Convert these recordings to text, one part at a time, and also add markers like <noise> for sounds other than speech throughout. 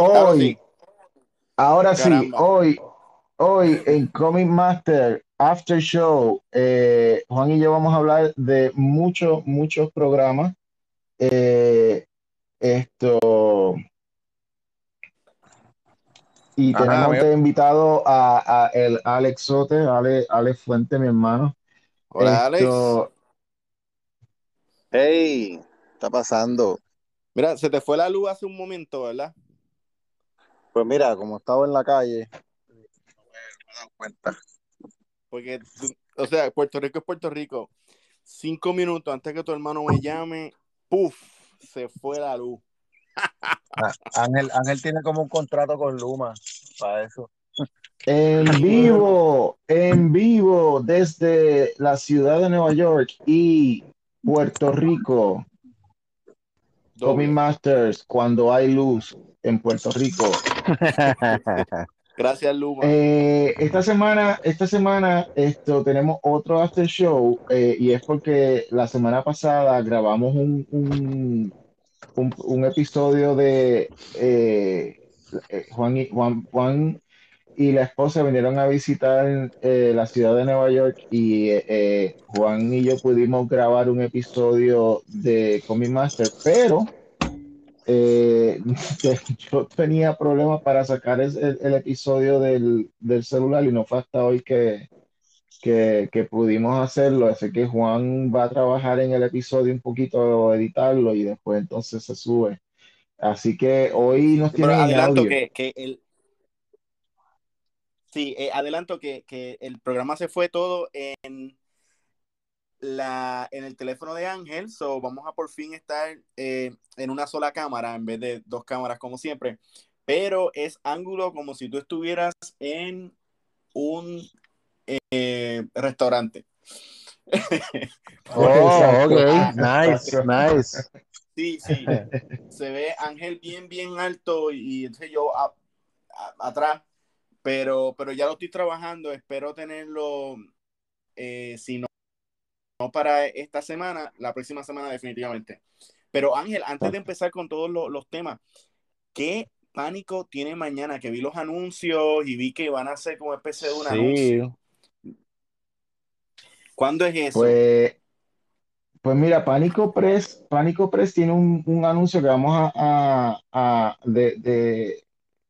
Hoy, ahora sí, hoy, hoy en Comic Master After Show, eh, Juan y yo vamos a hablar de muchos, muchos programas. Eh, esto. Y tenemos de invitado a, el Alex Sote, Ale, Alex Fuente, mi hermano. Hola, Alex. Hey, está pasando. Mira, se te fue la luz hace un momento, ¿verdad? Pues mira, como estaba en la calle, no me he dado cuenta. Porque, o sea, Puerto Rico es Puerto Rico. Cinco minutos antes que tu hermano me llame, ¡puf! Se fue la luz. <laughs> Ah, Ángel, Ángel tiene como un contrato con Luma para eso. En vivo, en vivo, desde la ciudad de Nueva York y Puerto Rico. Tommy Masters, cuando hay luz en Puerto Rico. <laughs> Gracias, Luma. Eh, esta semana, esta semana esto, tenemos otro after show eh, y es porque la semana pasada grabamos un, un, episodio de eh, Juan, y, Juan, Juan y la esposa vinieron a visitar la ciudad de Nueva York y Juan y yo pudimos grabar un episodio de Comic Master, pero eh, <laughs> yo tenía problemas para sacar el, episodio del, celular y no fue hasta hoy que, que, pudimos hacerlo. Así que Juan va a trabajar en el episodio un poquito, editarlo y después entonces se sube. Así que hoy nos tiene adelanto que, que el Sí, eh, adelanto que, que el programa se fue todo en la, en el teléfono de Ángel, so vamos a por fin estar eh, en una sola cámara en vez de dos cámaras como siempre, pero es ángulo como si tú estuvieras en un eh, restaurante. <laughs> oh, ok, nice, nice. Sí, sí, <laughs> se ve Ángel bien, bien alto y, entonces yo atrás, pero, pero ya lo estoy trabajando, espero tenerlo, eh, si no no para esta semana, la próxima semana definitivamente. Pero Ángel, antes de empezar con todos los, temas, ¿qué pánico tiene mañana? Que vi los anuncios y vi que van a hacer como especie de un anuncio. ¿Cuándo es eso? Pues, pues mira, Pánico Press, Pánico Press tiene un, anuncio que vamos a, de,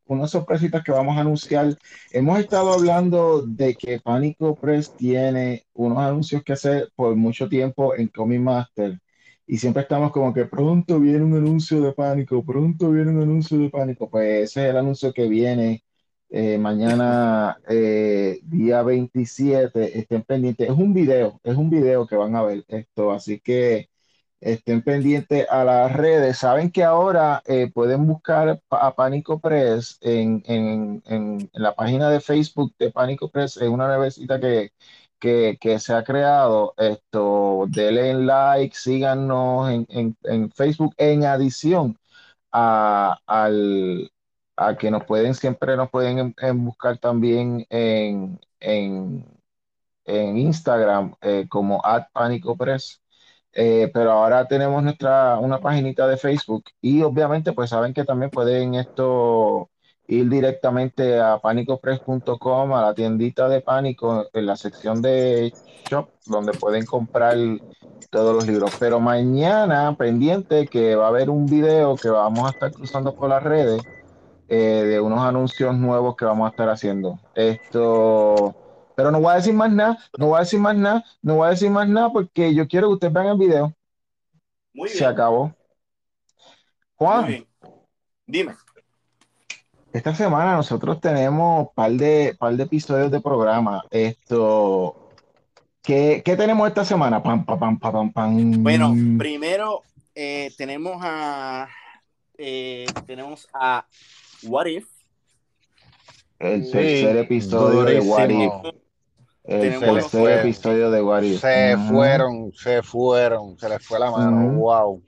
unas sorpresitas que vamos a anunciar. Hemos estado hablando de que Pánico Press tiene unos anuncios que hacer por mucho tiempo en Comic Master. Y siempre estamos como que pronto viene un anuncio de pánico, pronto viene un anuncio de pánico. Pues ese es el anuncio que viene eh, mañana, eh, día 27. Estén pendientes. Es un video, es un video que van a ver esto. Así que estén pendientes a las redes. Saben que ahora eh, pueden buscar a Pánico Press en, la página de Facebook de Pánico Press. Es una nuevecita que, que, se ha creado. Esto, denle like, síganos en, Facebook en adición a, al, a que nos pueden, siempre nos pueden buscar también en, en, Instagram eh, como at Pánico Press. Eh, pero ahora tenemos nuestra una paginita de Facebook y obviamente pues saben que también pueden esto ir directamente a panicopress.com a la tiendita de Pánico en la sección de shop donde pueden comprar todos los libros. Pero mañana pendiente que va a haber un video que vamos a estar cruzando por las redes eh, de unos anuncios nuevos que vamos a estar haciendo. Esto pero no voy a decir más nada, no voy a decir más nada, no voy a decir más nada porque yo quiero que ustedes vean el video. Muy bien. Se acabó. Juan. Dime. Esta semana nosotros tenemos un par de, par de episodios de programa. Esto. ¿Qué, tenemos esta semana? Pam, pam, pam, pam, Bueno, primero eh, tenemos a. Eh, tenemos a What If. El tercer episodio de What If. El tercer episodio de What Se fueron, se fueron, se les fue la mano. Wow.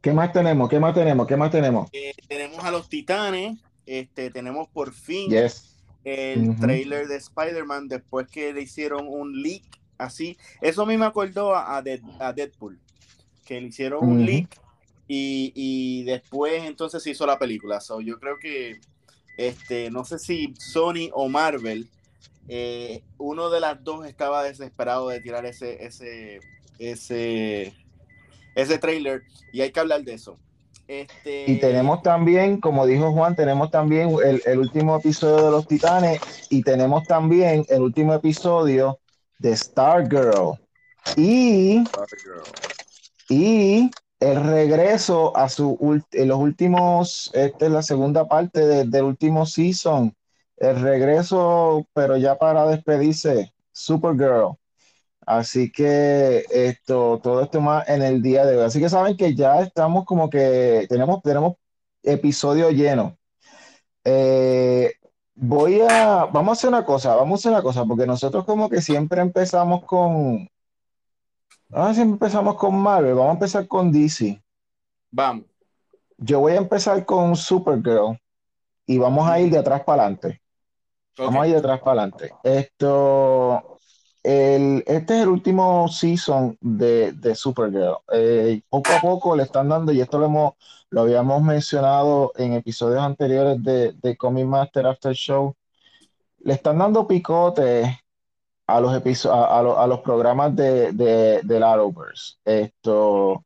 ¿Qué más tenemos? ¿Qué más tenemos? ¿Qué más tenemos? Eh, tenemos a los Titanes. Este, tenemos por fin el trailer de Spider-Man después que le hicieron un leak así. Eso a mí me acordó a, a, Deadpool, que le hicieron un leak y, y después entonces se hizo la película. So, yo creo que, este, no sé si Sony o Marvel, eh, uno de las dos estaba desesperado de tirar ese, ese, ese, ese trailer y hay que hablar de eso. Este... Y tenemos también, como dijo Juan, tenemos también el, el, último episodio de Los Titanes y tenemos también el último episodio de Stargirl. Y, Stargirl. y el regreso a su en los últimos, esta es la segunda parte de, del último season. El regreso, pero ya para despedirse, Supergirl. Así que esto, todo esto más en el día de hoy. Así que saben que ya estamos como que tenemos, tenemos episodio lleno. Eh, voy a, vamos a hacer una cosa, vamos a hacer una cosa, porque nosotros como que siempre empezamos con, ah, siempre empezamos con Marvel, vamos a empezar con DC. Vamos. Yo voy a empezar con Supergirl y vamos a ir de atrás para adelante. Vamos a ir de atrás para adelante. Esto, el, este es el último season de, de Supergirl. Eh, poco a poco le están dando, y esto lo, hemos, lo habíamos mencionado en episodios anteriores de, de Comic Master After Show, le están dando picote a los, episo- a, a a los programas de, de, Arrowverse. Esto,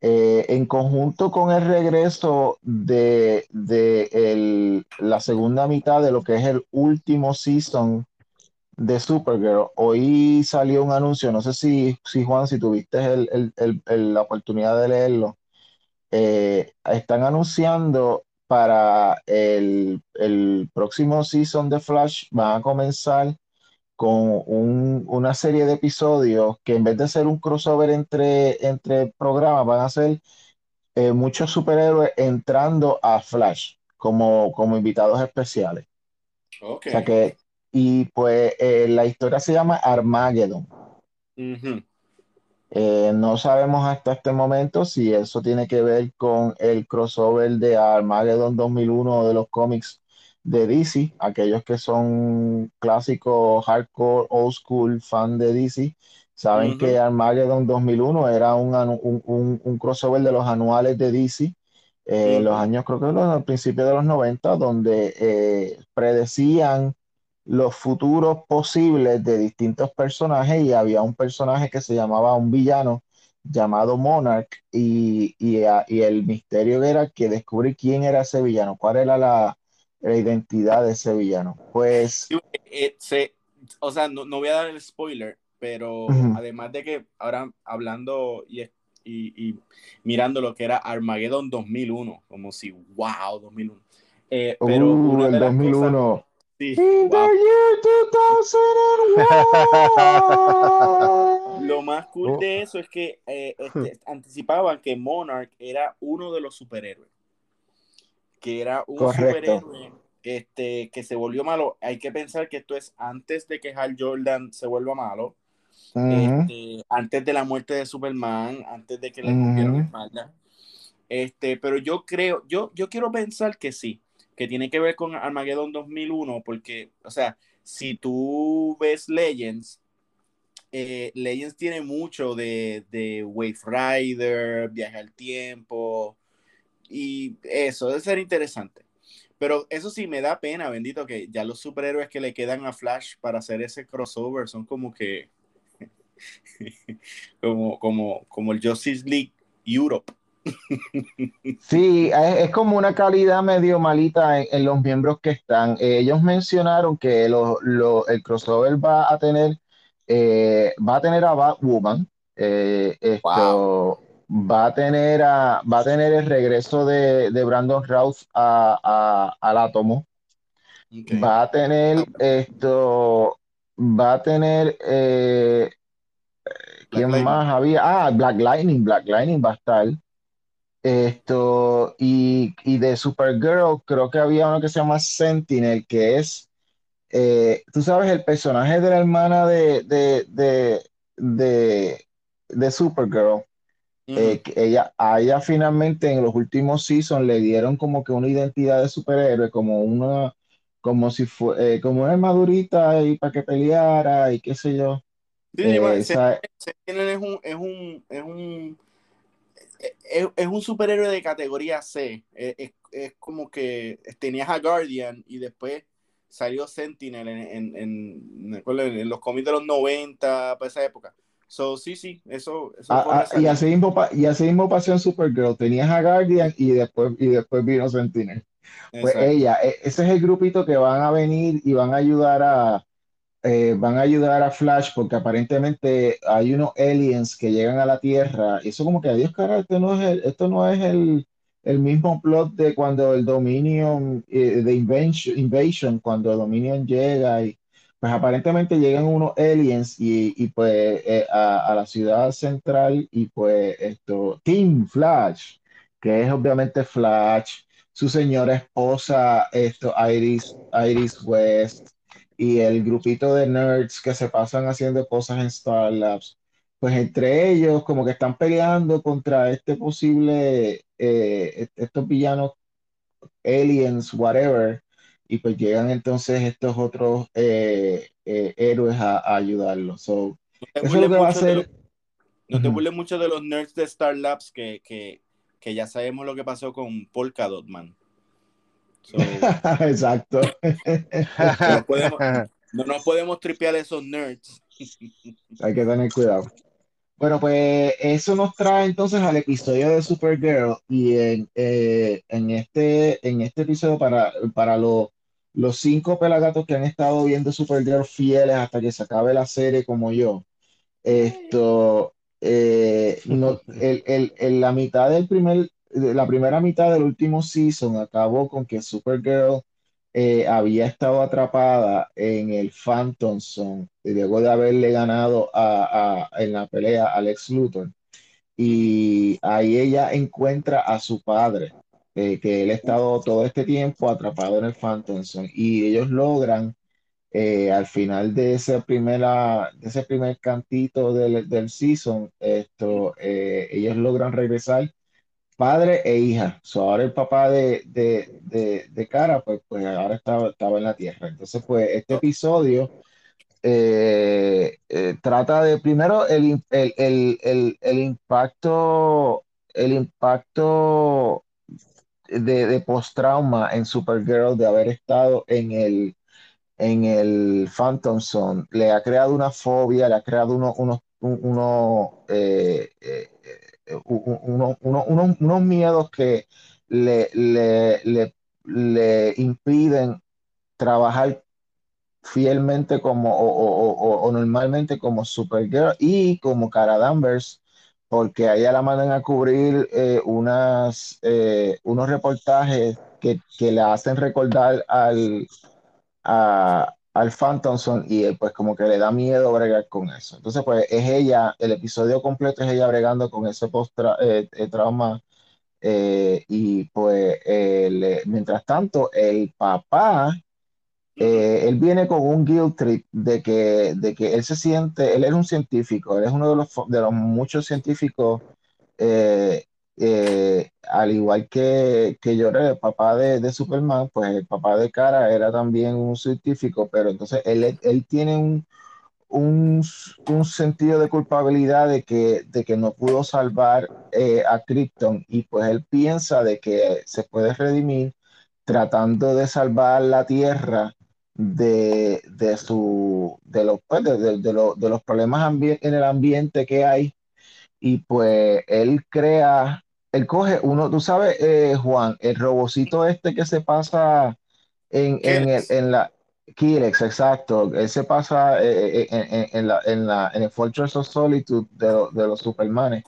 eh, en conjunto con el regreso de, de el- la segunda mitad de lo que es el último season de Supergirl, hoy salió un anuncio, no sé si, si Juan, si tuviste el- el- la oportunidad de leerlo, eh, están anunciando para el próximo season de Flash, van a comenzar con un- una serie de episodios que en vez de ser un crossover entre, entre programas, van a ser eh, muchos superhéroes entrando a Flash como, como invitados especiales. Ok. O sea que, y pues eh, la historia se llama Armageddon. Eh, no sabemos hasta este momento si eso tiene que ver con el crossover de Armageddon 2001 de los cómics de DC. Aquellos que son clásicos, hardcore, old school, fan de DC, saben Ujú. que Armageddon 2001 era un, un- un- un crossover de los anuales de DC. eh, en los años, creo que los, al principio de los 90, donde eh, predecían los futuros posibles de distintos personajes y había un personaje que se llamaba un villano llamado Monarch y, y, a- y el misterio era que descubrir quién era ese villano, cuál era la, la identidad de ese villano. Pues eh, se- o sea, no, no voy a dar el spoiler, pero Ujú. además de que ahora hablando y, y, y mirando lo que era Armageddon 2001, como si, wow, 2001. Eh, pero uh, una el de las cosas, 2001. sí, wow. 2001. <laughs> Lo más cool Oh. de eso es que eh, este, anticipaban que Monarch era uno de los superhéroes. Que era un Correcto. superhéroe este, que se volvió malo. Hay que pensar que esto es antes de que Hal Jordan se vuelva malo. Este, antes de la muerte de Superman, antes de que le rompieron la Ujú. espalda. Este, pero yo creo, yo, yo quiero pensar que sí, que tiene que ver con Armageddon 2001, porque, o sea, si tú ves Legends, eh, Legends tiene mucho de, de Wave Rider, viaje al tiempo, y eso debe ser interesante. Pero eso sí me da pena, bendito, que ya los superhéroes que le quedan a Flash para hacer ese crossover son como que <laughs> como, como, como el Justice League Europe. <laughs> Sí, es, es como una calidad medio malita en, en los miembros que están. Eh, ellos mencionaron que lo- lo- el crossover va a tener, eh, va a tener a Batwoman, eh, esto, va a tener a, va a tener el regreso de, de Brandon Routh a, a- al átomo, Okay. va a tener esto, va a tener, eh, ¿quién más había? Ah, Black Lightning, Black Lightning va a estar. Esto, y, y de Supergirl, creo que había uno que se llama Sentinel, que es, eh, tú sabes, el personaje de la hermana de, de, de, de, de Supergirl. Eh, que ella, a ella finalmente en los últimos seasons le dieron como que una identidad de superhéroe, como una, como si fue, eh, como una armadurita y para que peleara y qué sé yo. Sí, Eh, bueno, esa- Sentinel es un, es un, es un, es, un superhéroe de categoría C. Es, como que tenías a Guardian y después salió Sentinel en, en, los cómics de los 90, para esa época. So, sí, sí, eso. Ah, ah, y, así mismo, y así mismo pasó en Supergirl. Tenías a Guardian y después, y después vino Sentinel. Pues ella, e, ese es el grupito que van a venir y van a ayudar a, eh, van a ayudar a Flash porque aparentemente hay unos aliens que llegan a la Tierra. Y eso como que, adiós, cara, esto no es el, esto no es el, el mismo plot de cuando el Dominion, eh, de Invasion, Invasion, cuando el Dominion llega y pues aparentemente llegan unos aliens y, pues eh, a, a, la ciudad central y pues esto, Team Flash, que es obviamente Flash, su señora esposa, esto, Iris, Iris West, y el grupito de nerds que se pasan haciendo cosas en Star Labs, pues entre ellos como que están peleando contra este posible, eh, estos villanos, aliens, whatever, y pues llegan entonces estos otros eh, eh, héroes a, ayudarlos. So, no eso es lo que va a hacer. no te burles mucho de los nerds de Star Labs que, que, que ya sabemos lo que pasó con Polkadot, man. <laughs> Exacto. no, nos podemos tripear esos nerds. <laughs> Hay que tener cuidado. Bueno, pues eso nos trae entonces al episodio de Supergirl y en, eh, en, este, en este episodio para, para los, los cinco pelagatos que han estado viendo Supergirl fieles hasta que se acabe la serie como yo, esto, eh, no, <laughs> el, el, la mitad del primer, la primera mitad del último season acabó con que Supergirl eh, había estado atrapada en el Phantom Zone luego de haberle ganado a, en la pelea a Lex Luthor. Y ahí ella encuentra a su padre, eh, que él ha estado todo este tiempo atrapado en el Phantom Zone. Y ellos logran eh, al final de ese, primera, de ese primer cantito del, del season, esto, ellos logran regresar padre e hija. ahora el papá de, de, de, Cara, pues, pues ahora estaba, estaba en la tierra. Entonces, pues este episodio eh, eh, trata de, primero, el, el, el, el, impacto, el impacto de, de post-trauma en Supergirl de haber estado en el, en el Phantom Zone. Le ha creado una fobia, le ha creado unos, unos, uno, eh, unos miedos que le, le, le, impiden trabajar fielmente como o, normalmente como Supergirl y como Cara Danvers, porque a ella la mandan a cubrir eh, unas, eh, unos reportajes que, que, le hacen recordar al, a, al Phantom y eh, pues como que le da miedo bregar con eso. Entonces pues es ella, el episodio completo es ella bregando con ese post eh, eh, trauma y pues mientras tanto el papá, él viene con un guilt trip de que, de que él se siente, él es un científico, él es uno de los, de los muchos científicos eh, al igual que, que el papá de, Superman, pues el papá de Cara era también un científico, pero entonces él, él tiene un, un, un, sentido de culpabilidad de que, de que no pudo salvar eh, a Krypton y pues él piensa de que se puede redimir tratando de salvar la Tierra de, de, su, de, los, pues, de, de, de los problemas en el ambiente que hay. Y pues él crea él coge uno, tú sabes, eh, Juan, el robocito este que se pasa en, en, la Kilex, exacto, él se pasa eh, eh, en, la, en, la, en el Fortress of Solitude de, de los Supermanes.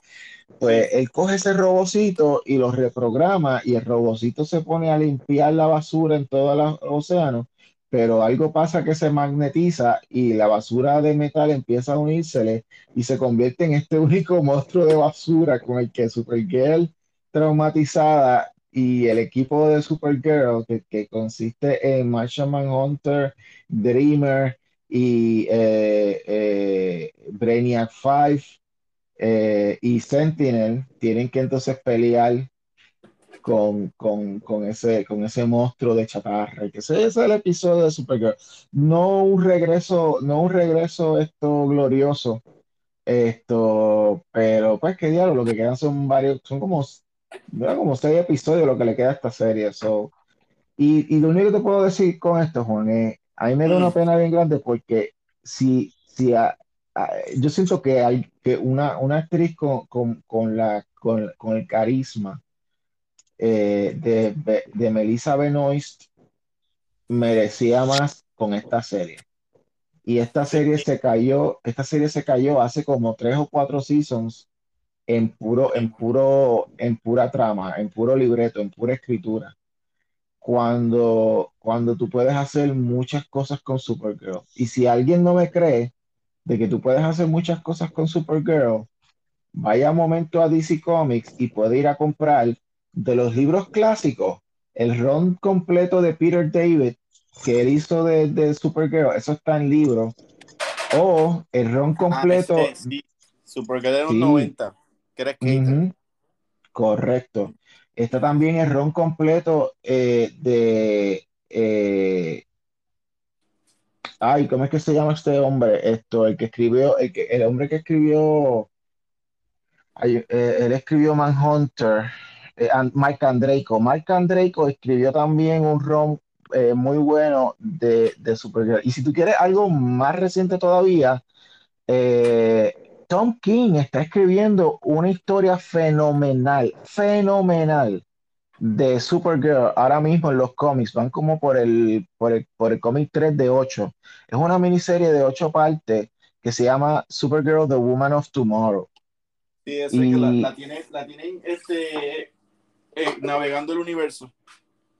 Pues él coge ese robocito y lo reprograma y el robocito se pone a limpiar la basura en todo el océano, pero algo pasa que se magnetiza y la basura de metal empieza a unírsele y se convierte en este <laughs> único monstruo de basura con el que Supergirl traumatizada y el equipo de Supergirl que, que consiste en Martian Manhunter, Dreamer y eh, eh, Brainiac 5 eh, y Sentinel tienen que entonces pelear con, con, con, ese, con ese monstruo de chatarra. Que ese, es el episodio de Supergirl. No un regreso, no un regreso esto glorioso Esto, pero pues qué diablo, lo que quedan son varios, son como, ¿verdad? como seis episodios lo que le queda a esta serie. So, y, y lo único que te puedo decir con esto, Juan, es, a mí me da una Mm, pena bien grande porque si, si a- a- yo siento que hay que una, una actriz con, con, con la, con, con el carisma eh, de, de Melissa Benoist merecía más con esta serie. Y esta serie se cayó, esta serie se cayó hace como tres o cuatro seasons en puro, en puro, en pura trama, en puro libreto, en pura escritura. Cuando, cuando tú puedes hacer muchas cosas con Supergirl. Y si alguien no me cree de que tú puedes hacer muchas cosas con Supergirl, vaya un momento a DC Comics y puede ir a comprar de los libros clásicos el run completo de Peter David que él hizo de, de Supergirl. Eso está en libro. O el run Ah, completo, ese sí. Supergirl de los sí, 90, que era skater. ujú, correcto. Está también el ron completo eh, de... eh, ay, ¿cómo es que se llama este hombre? Esto, el que escribió, el, que, el hombre que escribió, ay, eh, él escribió Manhunter, eh, Mike Andreyko. Mike escribió también un ron eh, muy bueno de, de Supergirl. Y si tú quieres algo más reciente todavía, eh, Tom King está escribiendo una historia fenomenal, fenomenal de Supergirl ahora mismo en los cómics. Van como por el, por el, por el cómic 3 de 8. Es una miniserie de 8 partes que se llama Supergirl, The Woman of Tomorrow. Sí, ese que la, la tiene, la tienen este, eh, navegando el universo.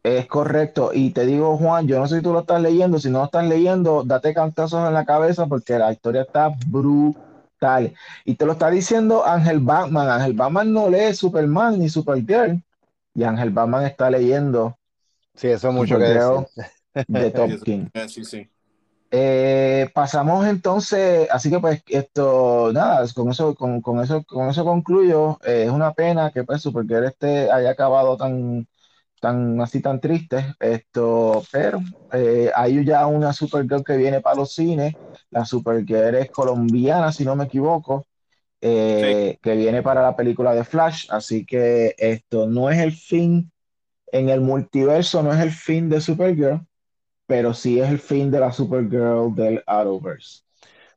es correcto. Y te digo, Juan, yo no sé si tú lo estás leyendo. Si no lo estás leyendo, date cantazos en la cabeza porque la historia está brutal. Y te lo está diciendo Ángel Batman. Ángel Batman no lee Superman ni Supergirl. Y Ángel Batman está leyendo Sí, eso es mucho que decir. De Top <laughs> King. sí, sí. Eh, pasamos entonces, así que pues esto, nada, con eso, con, con eso, con eso concluyo. Eh, es una pena que pues Supergirl este haya acabado tan, tan así tan triste. Esto, pero eh, hay ya una Supergirl que viene para los cines. La Supergirl es colombiana, si no me equivoco, Sí. eh, que viene para la película de Flash. Así que esto no es el fin en el multiverso, no es el fin de Supergirl pero sí es el fin de la Supergirl del Arrowverse.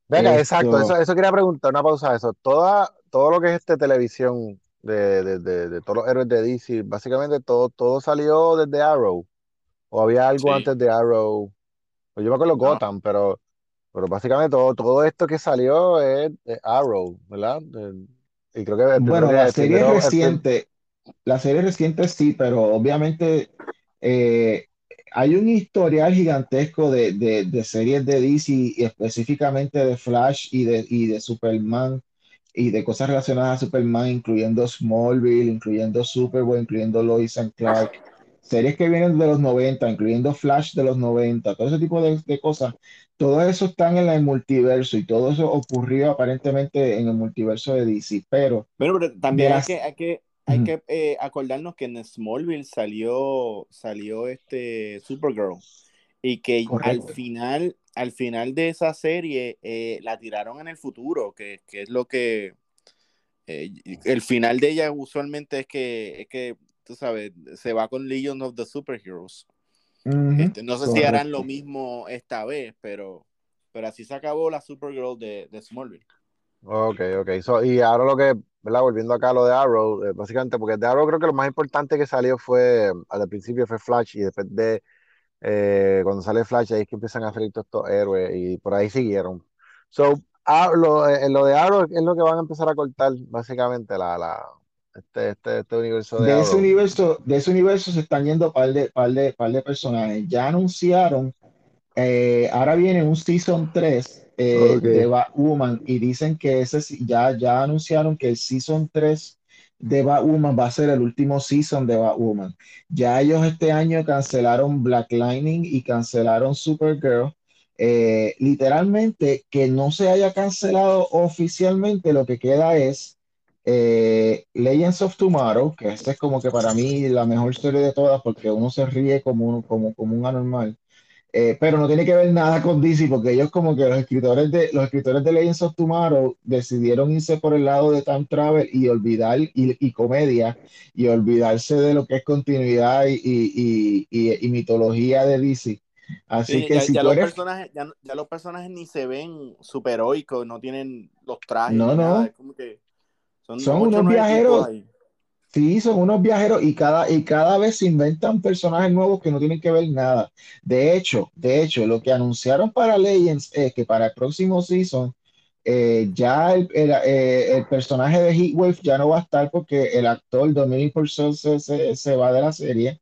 Venga, exacto, eso, eso quería preguntar, una pausa de eso. Toda, todo lo que es este televisión de, de, de, de todos los héroes de DC, básicamente todo, todo salió desde Arrow. ¿O había algo Sí. antes de Arrow? Pues yo me acuerdo No. Gotham, pero, pero básicamente todo, todo esto que salió es de Arrow, ¿verdad? De- y creo que el bueno, la serie primero, reciente, la serie reciente sí, pero obviamente eh, hay un historial gigantesco de, de- de series de DC y específicamente de Flash y de, y de Superman y de cosas relacionadas a Superman, incluyendo Smallville, incluyendo Superboy, incluyendo Lois and Clark, series que vienen de los 90, incluyendo Flash de los 90, todo ese tipo de, de cosas. Todo eso están en el multiverso y todo eso ocurrió aparentemente en el multiverso de DC, pero pero también hay las... que, hay que, hay que eh, acordarnos que en Smallville salió, salió este Supergirl y que al final, al final de esa serie eh, la tiraron en el futuro, que, que es lo que eh, el final de ella usualmente es que, es que, tú sabes, se va con Legion of the Superheroes. Este, no sé si harán lo mismo esta vez, pero, pero así se acabó la Supergirl de, de Smallville. Ok, ok. So, y ahora lo que, ¿verdad? Volviendo acá a lo de Arrow, eh, básicamente, porque de Arrow creo que lo más importante que salió fue, al principio fue Flash y después de, eh, cuando sale Flash ahí es que empiezan a salir todos estos héroes y por ahí siguieron. So, ah, lo, eh, lo de Arrow es lo que van a empezar a cortar, básicamente, la, la, este, este, este universo de De ese Arrow. universo, de ese universo se están yendo par de, par de, par de personajes. Ya anunciaron, eh, ahora viene un Season 3 eh, Ok. de Batwoman y dicen que ese ya, ya anunciaron que el Season 3 de Batwoman va a ser el último Season de Batwoman. Ya ellos este año cancelaron Black Lightning y cancelaron Supergirl. Eh, literalmente que no se haya cancelado oficialmente, lo que queda es eh, Legends of Tomorrow, que esta es como que para mí la mejor serie de todas porque uno se ríe como un, como, como un anormal. Eh, pero no tiene que ver nada con DC porque ellos como que los escritores de los escritores de Legends of Tomorrow decidieron irse por el lado de time travel y olvidar y, comedia y olvidarse de lo que es continuidad y, y mitología de DC. Así que ya, si ya tú los eres personajes, ya, ya los personajes ni se ven superheroicos, no tienen los trajes, no, nada, no, es como que son, son unos viajeros ahí. Sí, son unos viajeros y cada, y cada vez se inventan personajes nuevos que no tienen que ver nada. De hecho, de hecho, lo que anunciaron para Legends es que para el próximo season eh, ya el, el, eh, el personaje de Heatwave ya no va a estar porque el actor Dominic Purcell se, se, se va de la serie.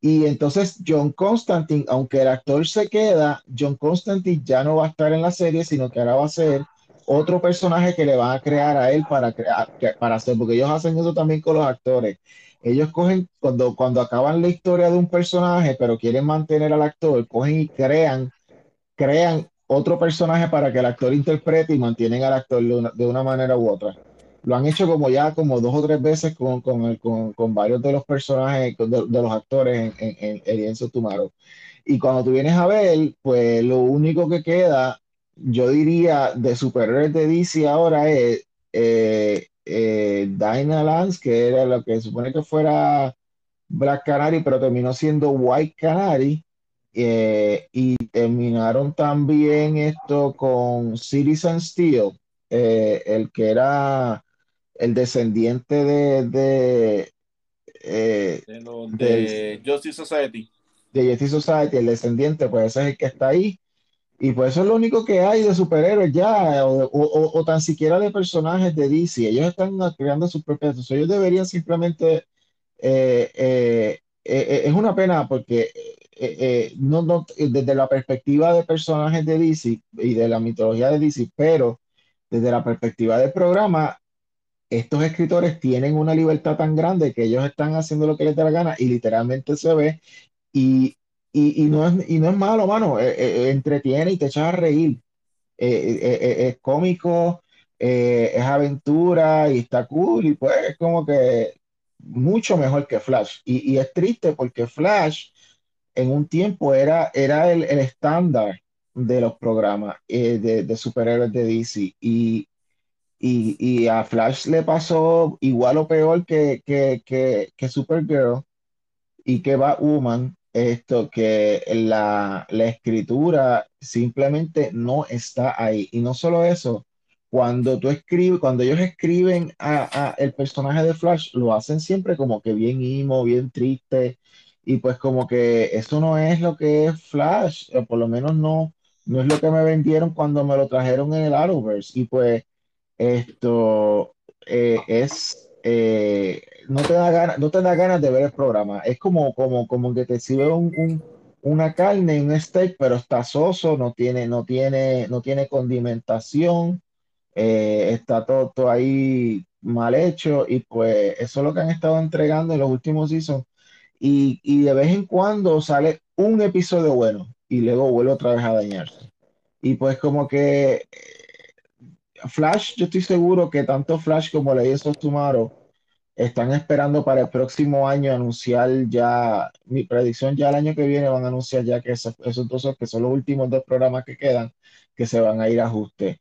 Y entonces John Constantine, aunque el actor se queda, John Constantine ya no va a estar en la serie, sino que ahora va a ser otro personaje que le van a crear a él para, crear, para hacer, porque ellos hacen eso también con los actores. Ellos cogen, cuando, cuando acaban la historia de un personaje, pero quieren mantener al actor, cogen y crean, crean otro personaje para que el actor interprete y mantienen al actor de una, manera u otra. Lo han hecho como ya como dos o tres veces con, con, el, con, con varios de los personajes, de, de los actores en, en, en Tumaro. Y cuando tú vienes a ver, pues lo único que queda yo diría de superhéroes de DC ahora es eh, eh, Dinah Lance, que era lo que supone que fuera Black Canary, pero terminó siendo White Canary. eh, y terminaron también esto con Citizen Steel, eh, el que era el descendiente de, de, eh, De los del, de Justice Society. de Justice Society, el descendiente, pues ese es el que está ahí. Y pues eso es lo único que hay de superhéroes ya, o, o- o tan siquiera de personajes de DC. Ellos están creando sus propias. sea, Ellos deberían simplemente. eh, eh, eh, eh, es una pena porque eh, eh, no, no, desde la perspectiva de personajes de DC y de la mitología de DC, pero desde la perspectiva del programa, estos escritores tienen una libertad tan grande que ellos están haciendo lo que les da la gana y literalmente se ve y, y, y no es, y no es malo, mano. Eh, eh, entretiene y te echas a reír. Eh, eh, eh, es cómico, eh, es aventura y está cool. Y pues es como que mucho mejor que Flash. Y, y es triste porque Flash en un tiempo era, era el, el estándar de los programas eh, de, de superhéroes de DC. Y, y, y a Flash le pasó igual o peor que, que, que, que Supergirl y que va Woman, esto que la, la escritura simplemente no está ahí. Y no solo eso, cuando tú escribes, cuando ellos escriben a, a el personaje de Flash, lo hacen siempre como que bien emo, bien triste, y pues como que eso no es lo que es Flash, o por lo menos no, no es lo que me vendieron cuando me lo trajeron en el Arrowverse. Y pues esto eh, es, eh, no te da ganas, no te da ganas de ver el programa. Es como, como, como que te sirve un, un- una carne, un steak, pero está soso, no tiene, no tiene, no tiene condimentación, eh, está todo, todo ahí mal hecho, y pues eso es lo que han estado entregando en los últimos seasons. Y, y de vez en cuando sale un episodio bueno, y luego vuelve otra vez a dañarse. Y pues como que Flash, yo estoy seguro que tanto Flash como Legends of Tomorrow están esperando para el próximo año anunciar ya, mi predicción ya el año que viene van a anunciar ya que esos, esos dos que son los últimos dos programas que quedan, que se van a ir a ajuste.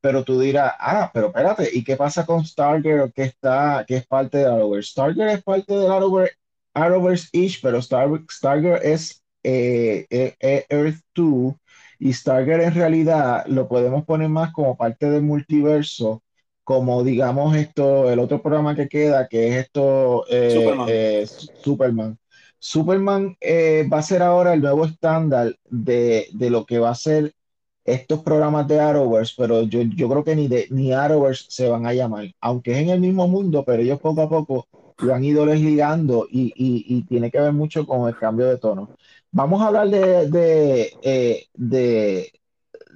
Pero tú dirás, ah, pero espérate, ¿y qué pasa con Stargirl que está, que es parte de Arrowverse? Stargirl es parte del Arrowverse, Arrowverse-ish, pero Star, Stargirl es eh, eh, eh, Earth 2 y Stargirl en realidad lo podemos poner más como parte del multiverso, como digamos esto, el otro programa que queda, que es esto, eh, Superman. eh, Superman. Superman eh, va a ser ahora el nuevo estándar de, de lo que va a ser estos programas de Arrowverse, pero yo, yo creo que ni, de, ni Arrowverse se van a llamar, aunque es en el mismo mundo, pero ellos poco a poco lo han ido desligando y, y, y tiene que ver mucho con el cambio de tono. Vamos a hablar de, de, eh, de,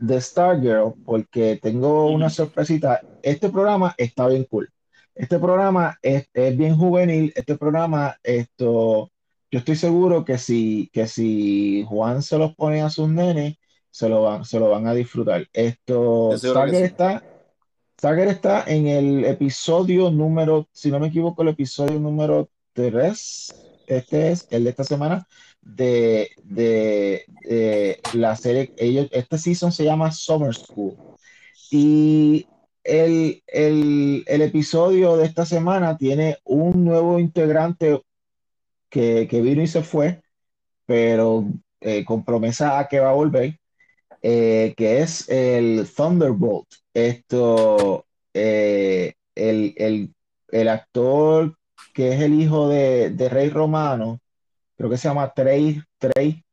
de Stargirl porque tengo una sorpresita. Este programa está bien cool. Este programa es, es bien juvenil. Este programa, esto, yo estoy seguro que si, que si Juan se los pone a sus nenes, se lo van, se lo van a disfrutar. Esto, sí. está, Stargirl está en el episodio número, si no me equivoco, el episodio número 3 este es el de esta semana de, de, la serie. Ellos, este season se llama Summer School. Y el, el, el, episodio de esta semana tiene un nuevo integrante que, que vino y se fue, pero eh, con promesa a que va a volver, eh, que es el Thunderbolt. Esto, eh, el, el, actor que es el hijo de, de, Rey Romano, creo que se llama Trey, Trey.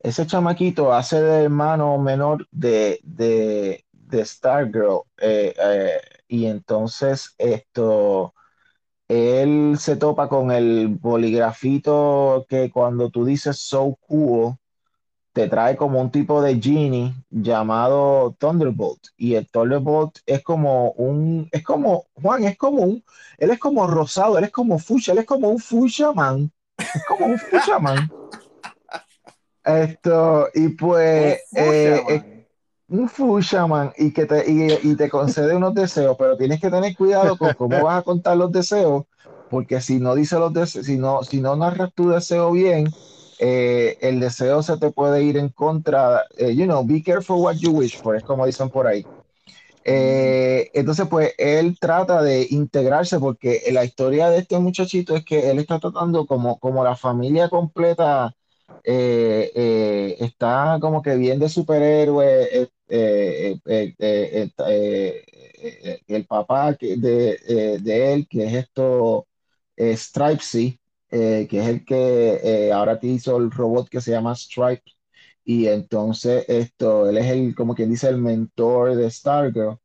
Ese chamaquito hace de hermano menor de, de, de Stargirl. y entonces esto él se topa con el boligrafito que cuando tú dices so cool, te trae como un tipo de genie llamado Thunderbolt. Y el Thunderbolt es como un, es como, Juan, es como un, él es como rosado, él es como fuchsia, él es como un fuchsia man. Es como un <laughs> fuchsia man. Esto, y pues, un Fushaman y que te, y, te concede unos deseos, pero tienes que tener cuidado con cómo vas a contar los deseos, porque si no dice los deseos, si no, si no narras tu deseo bien, eh, el deseo se te puede ir en contra. Eh, you know, be careful what you wish for, es como dicen por ahí. Eh, entonces, pues él trata de integrarse porque la historia de este muchachito es que él está tratando como, como la familia completa está como que bien de superhéroe, eh, eh, eh, el papá de, de, él, que es esto, Stripesy, que es el que ahora te hizo el robot que se llama Stripe. Y entonces esto, él es el, como quien dice, el mentor de Stargirl.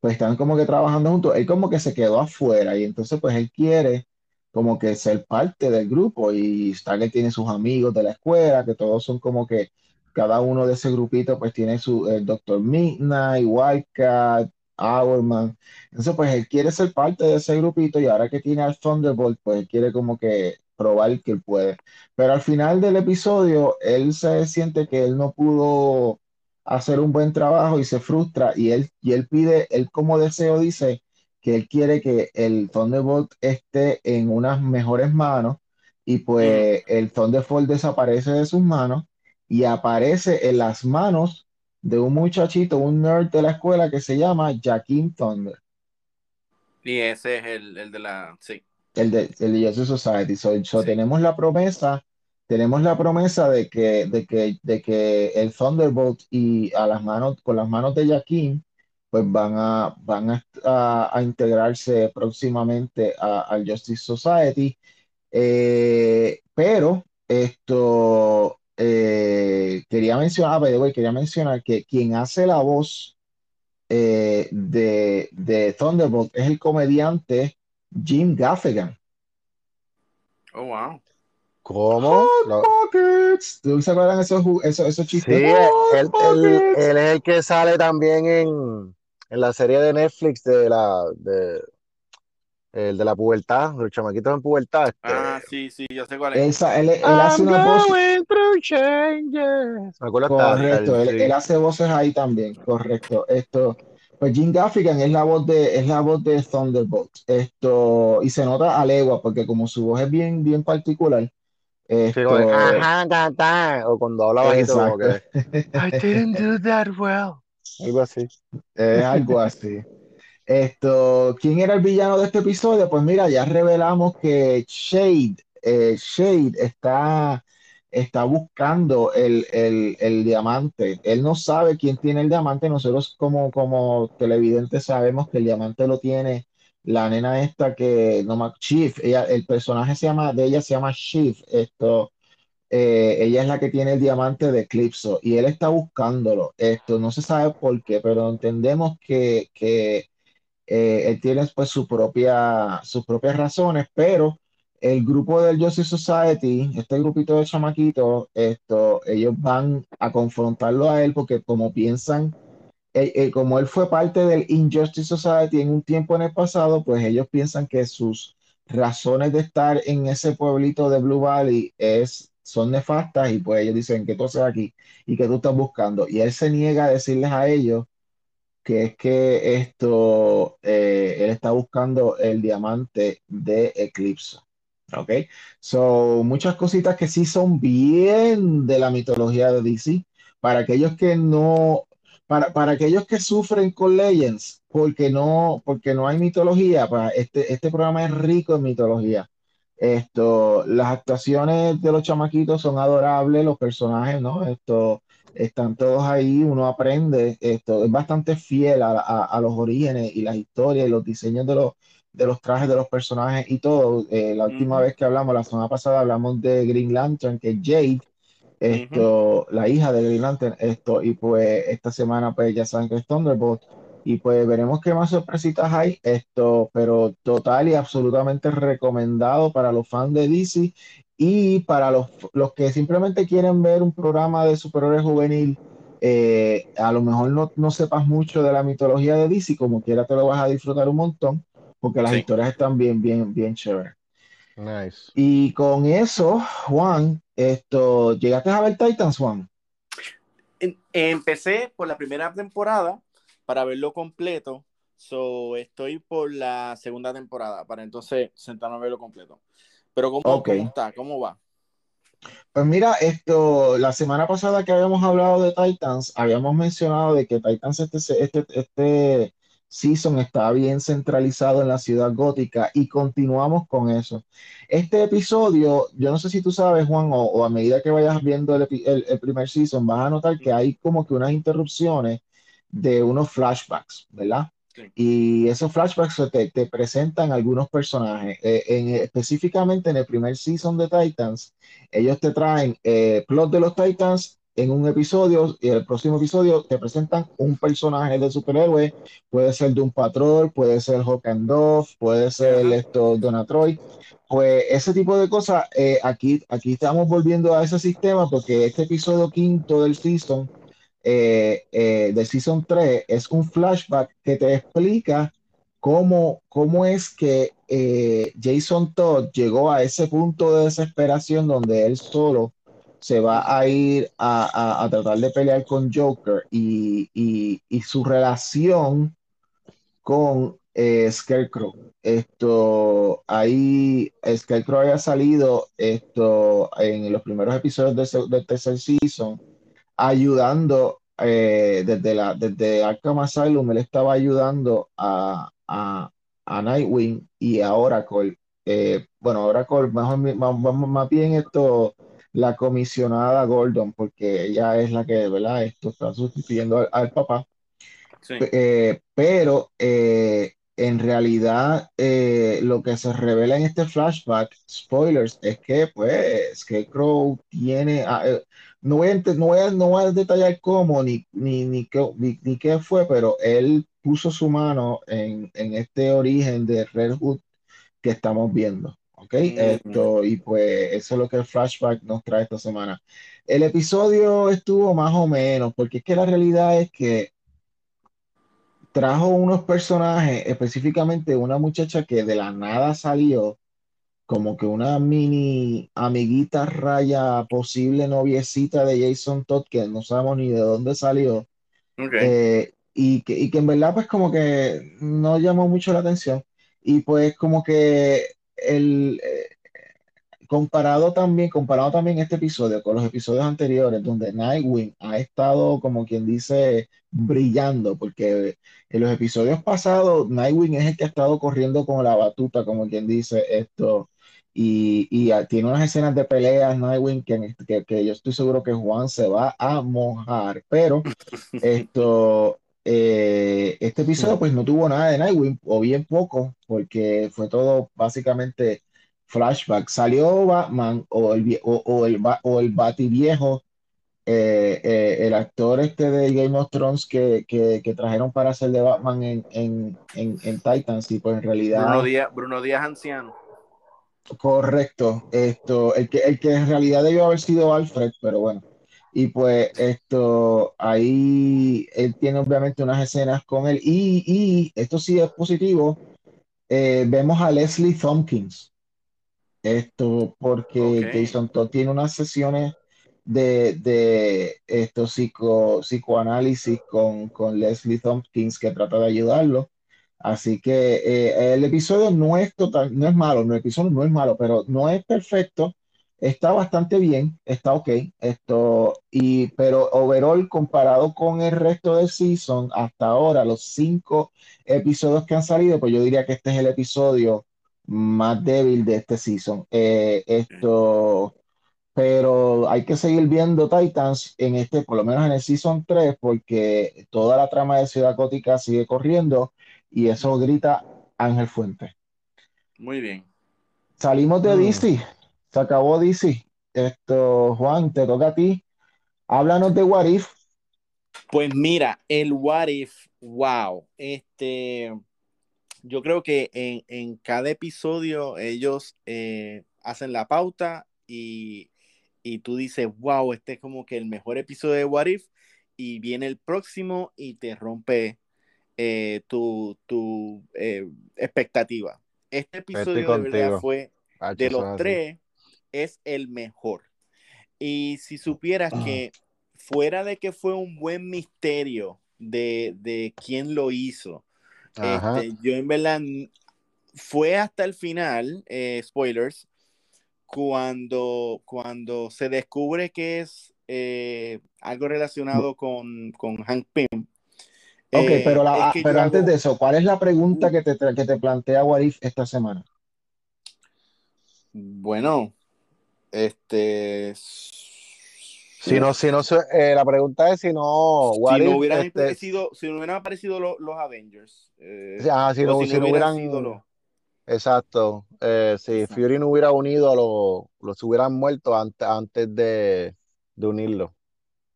Pues están como que trabajando juntos. Él como que se quedó afuera y entonces pues él quiere como que ser parte del grupo y Stargirl tiene sus amigos de la escuela, que todos son como que cada uno de ese grupito pues tiene su el Dr. Midnight, Wildcat, Hourman. Entonces pues él quiere ser parte de ese grupito y ahora que tiene al Thunderbolt pues quiere como que probar que él puede. Pero al final del episodio él se siente que él no pudo hacer un buen trabajo y se frustra y él, y él pide, él como deseo dice que él quiere que el Thunderbolt esté en unas mejores manos y pues el Thunderbolt desaparece de sus manos y aparece en las manos de un muchachito, un nerd de la escuela que se llama Jaquim Thunder. Y ese es el, de la, sí. El de, el Society. So, Tenemos la promesa, tenemos la promesa de que, de que, de que el Thunderbolt y a las manos, con las manos de Jaquim, pues van a, van a, integrarse próximamente al Justice Society. Eh, pero esto eh, quería mencionar, quería mencionar que quien hace la voz eh, de, de, Thunderbolt es el comediante Jim Gaffigan. Oh, wow. ¿Cómo? ¿Tú se acuerdan esos, esos, esos chistes? Sí, él, es el que sale también en, en la serie de Netflix de la de, el de la pubertad, los chamaquitos en pubertad. Este, ah, sí, sí, yo sé cuál es. Esa, él, él hace una voz. Me acuerdo correcto, él, él, hace voces ahí también, correcto. Esto, pues Jim Gaffigan es la voz de, es la voz de Thunderbolt. Esto, y se nota a legua, porque como su voz es bien, bien particular. Esto, sí, ajá, o cuando habla bajito como que I didn't do that well. Algo así. Es algo <laughs> así. Esto, ¿quién era el villano de este episodio? Pues mira, ya revelamos que Shade, eh, Shade está, está buscando el, diamante. Él no sabe quién tiene el diamante. Nosotros como, como televidentes sabemos que el diamante lo tiene la nena esta que no Chief. Ella, el personaje se llama, de ella se llama Chief. Esto, eh, ella es la que tiene el diamante de Eclipso y él está buscándolo. Esto no se sabe por qué, pero entendemos que, que eh, él tiene pues su propia, sus propias razones, pero el grupo del Justice Society, este grupito de chamaquitos, esto, ellos van a confrontarlo a él porque como piensan, eh, eh, como él fue parte del Injustice Society en un tiempo en el pasado, pues ellos piensan que sus razones de estar en ese pueblito de Blue Valley es, son nefastas y pues ellos dicen que tú haces aquí y que tú estás buscando. Y él se niega a decirles a ellos que es que esto, eh, él está buscando el diamante de Eclipse. ¿Ok? So, muchas cositas que sí son bien de la mitología de DC. Para aquellos que no, para, para aquellos que sufren con Legends, porque no, porque no hay mitología, para este, este programa es rico en mitología. Esto, las actuaciones de los chamaquitos son adorables, los personajes, ¿no? Esto, están todos ahí, uno aprende, esto es bastante fiel a, a- a los orígenes y las historias y los diseños de los, de los trajes de los personajes y todo. Eh, la última vez que hablamos, la semana pasada, hablamos de Green Lantern, que es Jade, esto, la hija de Green Lantern, esto, y pues esta semana pues ya saben que es Thunderbolt, y pues veremos qué más sorpresitas hay, esto, pero total y absolutamente recomendado para los fans de DC y para los, los que simplemente quieren ver un programa de superhéroes juvenil, eh, a lo mejor no, no sepas mucho de la mitología de DC, como quiera te lo vas a disfrutar un montón, porque las Sí. historias están bien, bien, bien chéveres. Nice. Y con eso, Juan, esto, ¿llegaste a ver Titans, Juan? En- empecé por la primera temporada para verlo completo. So, estoy por la segunda temporada para entonces sentarme a verlo completo. Pero ¿cómo, Ok. cómo está? ¿Cómo va? Pues mira, esto, la semana pasada que habíamos hablado de Titans, habíamos mencionado de que Titans este, este, este season está bien centralizado en la ciudad gótica y continuamos con eso. Este episodio, yo no sé si tú sabes, Juan, o, o a medida que vayas viendo el, el- el primer season, vas a notar que hay como que unas interrupciones de unos flashbacks, ¿verdad? Sí. Y esos flashbacks te, te presentan algunos personajes. Eh, en, específicamente en el primer season de Titans, ellos te traen eh, plot de los Titans en un episodio y el próximo episodio te presentan un personaje de superhéroe, puede ser de un patrol, puede ser Hawk and Dove, puede ser Ajá. esto Donatroy. Pues ese tipo de cosas, eh, aquí, aquí estamos volviendo a ese sistema porque este episodio quinto del season, eh, eh, del season 3, es un flashback que te explica cómo, cómo es que eh, Jason Todd llegó a ese punto de desesperación donde él solo se va a ir a, a- a tratar de pelear con Joker y, y- su relación con eh, Scarecrow. Esto, ahí Scarecrow había salido esto en los primeros episodios de tercer season ayudando eh, desde, la, desde Arkham Asylum, él estaba ayudando a, a, a Nightwing y a Oracle. Eh, bueno, Oracle, más, más, más, bien esto, la comisionada Gordon, porque ella es la que, ¿verdad? Esto está sustituyendo al, al papá. Sí. Eh, pero eh, en realidad eh, lo que se revela en este flashback, spoilers, es que pues Scarecrow tiene, ah, eh, no, voy a, no, voy a, no voy a detallar cómo ni, ni, ni, qué, ni, ni qué fue, pero él puso su mano en, en este origen de Red Hood que estamos viendo. ¿Ok? Mm. Esto, y pues eso es lo que el flashback nos trae esta semana. El episodio estuvo más o menos, porque es que la realidad es que trajo unos personajes, específicamente una muchacha que de la nada salió, como que una mini amiguita raya, posible noviecita de Jason Todd, que no sabemos ni de dónde salió, eh, y, que, y que en verdad pues como que no llamó mucho la atención. Y pues como que el, eh, comparado también, comparado también este episodio con los episodios anteriores, donde Nightwing ha estado, como quien dice, brillando, porque en los episodios pasados, Nightwing es el que ha estado corriendo con la batuta, como quien dice esto, y, y tiene unas escenas de peleas, Nightwing, que, que, que yo estoy seguro que Juan se va a mojar, pero <laughs> esto, eh, este episodio pues no tuvo nada de Nightwing, o bien poco, porque fue todo básicamente flashback. Salió Batman o el, o, o el, o el Bativiejo, eh, eh, el actor este de Game of Thrones que, que, que trajeron para hacer de Batman en, en, en, en Titans, y pues en realidad... Bruno Díaz, Bruno Díaz anciano. Correcto, esto, el que, el que en realidad debió haber sido Alfred, pero bueno. Y pues esto, ahí él tiene obviamente unas escenas con él. Y, y esto sí es positivo. eh, vemos a Leslie Tompkins. Esto, porque Ok. Jason Todd tiene unas sesiones de, de esto, psico, psicoanálisis con, con Leslie Tompkins que trata de ayudarlo. Así que eh, el episodio no es total, no es malo, el episodio no es malo, pero no es perfecto. Está bastante bien, está ok. Esto, y, pero overall, comparado con el resto del season, hasta ahora, los cinco episodios que han salido, pues yo diría que este es el episodio más débil de este season. Eh, esto, pero hay que seguir viendo Titans en este, por lo menos en el Season 3, porque toda la trama de Ciudad Gótica sigue corriendo y eso grita Ángel Fuente. Muy bien. Salimos de mm. DC, se acabó DC. Esto, Juan, te toca a ti. Háblanos de What If. Pues mira, el What If, wow. Este, yo creo que en, cada episodio ellos eh, hacen la pauta y y tú dices, wow, este es como que el mejor episodio de What If, y viene el próximo y te rompe eh, tu, tu eh, expectativa. Este episodio de verdad fue, de los tres, es el mejor. Y si supieras ah. que fuera de que fue un buen misterio de, de quién lo hizo, este, yo en verdad fue hasta el final, eh, spoilers, cuando, cuando se descubre que es eh, algo relacionado con, con Hank Pym. Ok, eh, pero, pero antes de eso, ¿cuál es la pregunta que te, que te plantea Warif esta semana? Bueno, este. Si no, si no, eh, la pregunta es si no. si, no hubieran este, aparecido, si no hubieran aparecido los, Avengers. ah, si, no, si, no, hubieran. Exacto. Eh, si Fury no hubiera unido, lo, los hubieran muerto antes, antes de, de unirlo.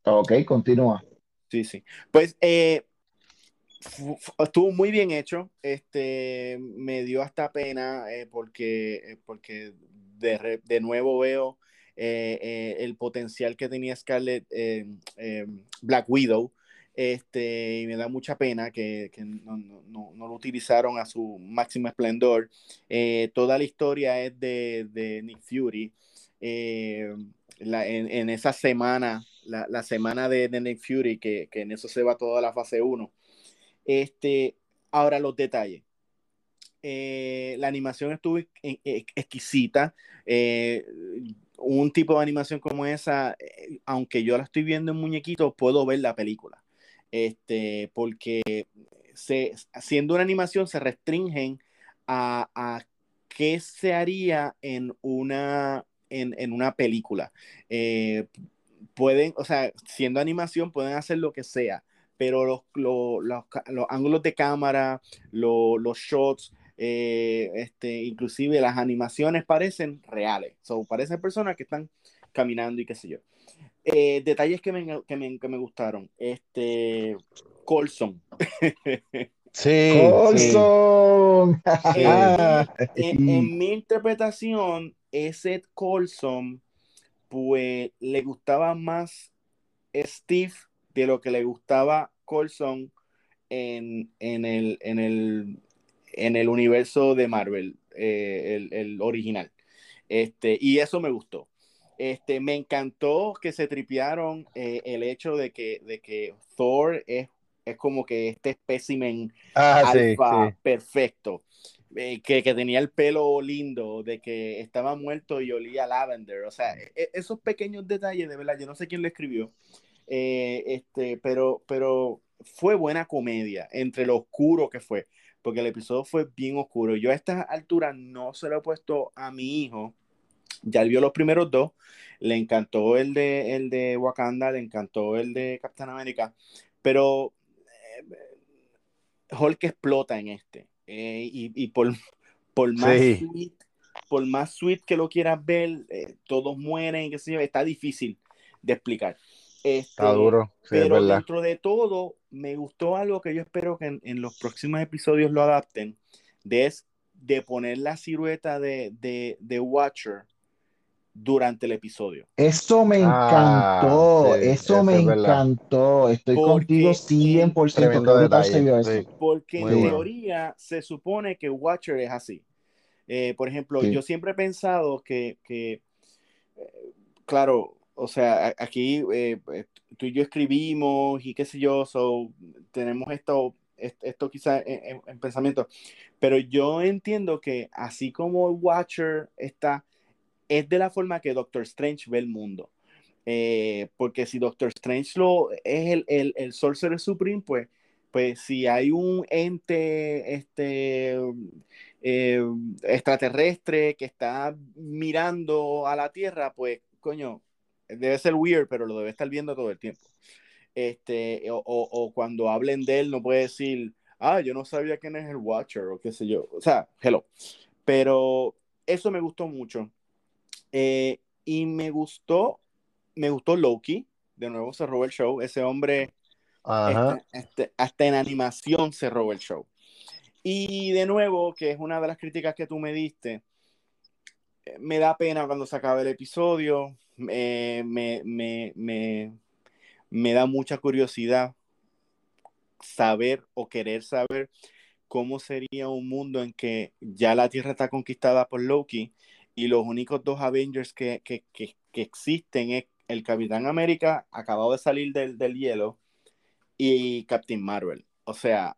Ok, continúa. Sí, sí. Pues eh, estuvo muy bien hecho. Este me dio hasta pena eh, porque, porque de, de nuevo veo el potencial que tenía Scarlett Black Widow este, y me da mucha pena que, que no, no, no, lo utilizaron a su máximo esplendor. Eh, toda la historia es de, de Nick Fury. Eh, la, en, en, esa semana, la, la semana de, Nick Fury, que, que, en eso se va toda la fase 1. Este, ahora los detalles. Eh, la animación estuvo exquisita. Un tipo de animación como esa, aunque yo la estoy viendo en muñequitos, puedo ver la película este, porque se, haciendo una animación se restringen a, a qué se haría en una, en, en una película. Eh, pueden, o sea, siendo animación pueden hacer lo que sea, pero los, los, los, los ángulos de cámara, los shots, eh, este, inclusive las animaciones parecen reales. So, parecen personas que están caminando y qué sé yo. Eh, detalles que me, que me, que me gustaron. Este, Colson. <laughs> Sí. Colson. <laughs> en, mi interpretación, ese Colson, pues le gustaba más Steve de lo que le gustaba Colson en, en, el, en, el, en el universo de Marvel, eh, el, el, original. Este, y eso me gustó. Este, me encantó que se tripearon eh, el hecho de que, de que Thor es, es como que este espécimen ah, alfa perfecto. Eh, que, que, tenía el pelo lindo, de que estaba muerto y olía lavender. O sea, e, e, esos pequeños detalles, de verdad, yo no sé quién lo escribió, eh, este, pero, pero fue buena comedia entre lo oscuro que fue, porque el episodio fue bien oscuro. Yo a esta altura no se lo he puesto a mi hijo, ya él vio los primeros dos, le encantó el de, el de Wakanda, le encantó el de Capitán América, pero eh, Hulk explota en este. Eh, y, por, por más sweet, por más sweet que lo quieras ver, eh, todos mueren, qué sé yo, está difícil de explicar. Está este, duro. pero dentro de todo, me gustó algo que yo espero que en, los próximos episodios lo adapten, de, es, de poner la silueta de, de, de Watcher durante el episodio. Eso me ah, encantó, eso me encantó. Estoy contigo 100%. Porque en teoría se supone que Watcher es así. Eh, por ejemplo, yo siempre he pensado que, que eh, claro, o sea, aquí eh, tú y yo escribimos y qué sé yo, so, tenemos esto, esto quizá en, pensamiento, pero yo entiendo que así como Watcher está, es de la forma que Doctor Strange ve el mundo. Eh, porque si Doctor Strange lo, es el, el, el Sorcerer Supreme, pues, pues si hay un ente este, eh, extraterrestre que está mirando a la Tierra, pues, coño, debe ser weird, pero lo debe estar viendo todo el tiempo. Este, o, o, cuando hablen de él, no puede decir, ah, yo no sabía quién es el Watcher, o qué sé yo. O sea, hello. Pero eso me gustó mucho. Eh, y me gustó, me gustó Loki. De nuevo se robó el show. Ese hombre, este, este, hasta en animación se robó el show. Y de nuevo, que es una de las críticas que tú me diste, eh, me da pena cuando se acaba el episodio, me, me, me, me, da mucha curiosidad saber o querer saber cómo sería un mundo en que ya la Tierra está conquistada por Loki y los únicos dos Avengers que, que, que, que existen es el Capitán América acabado de salir del, del hielo y Captain Marvel. O sea,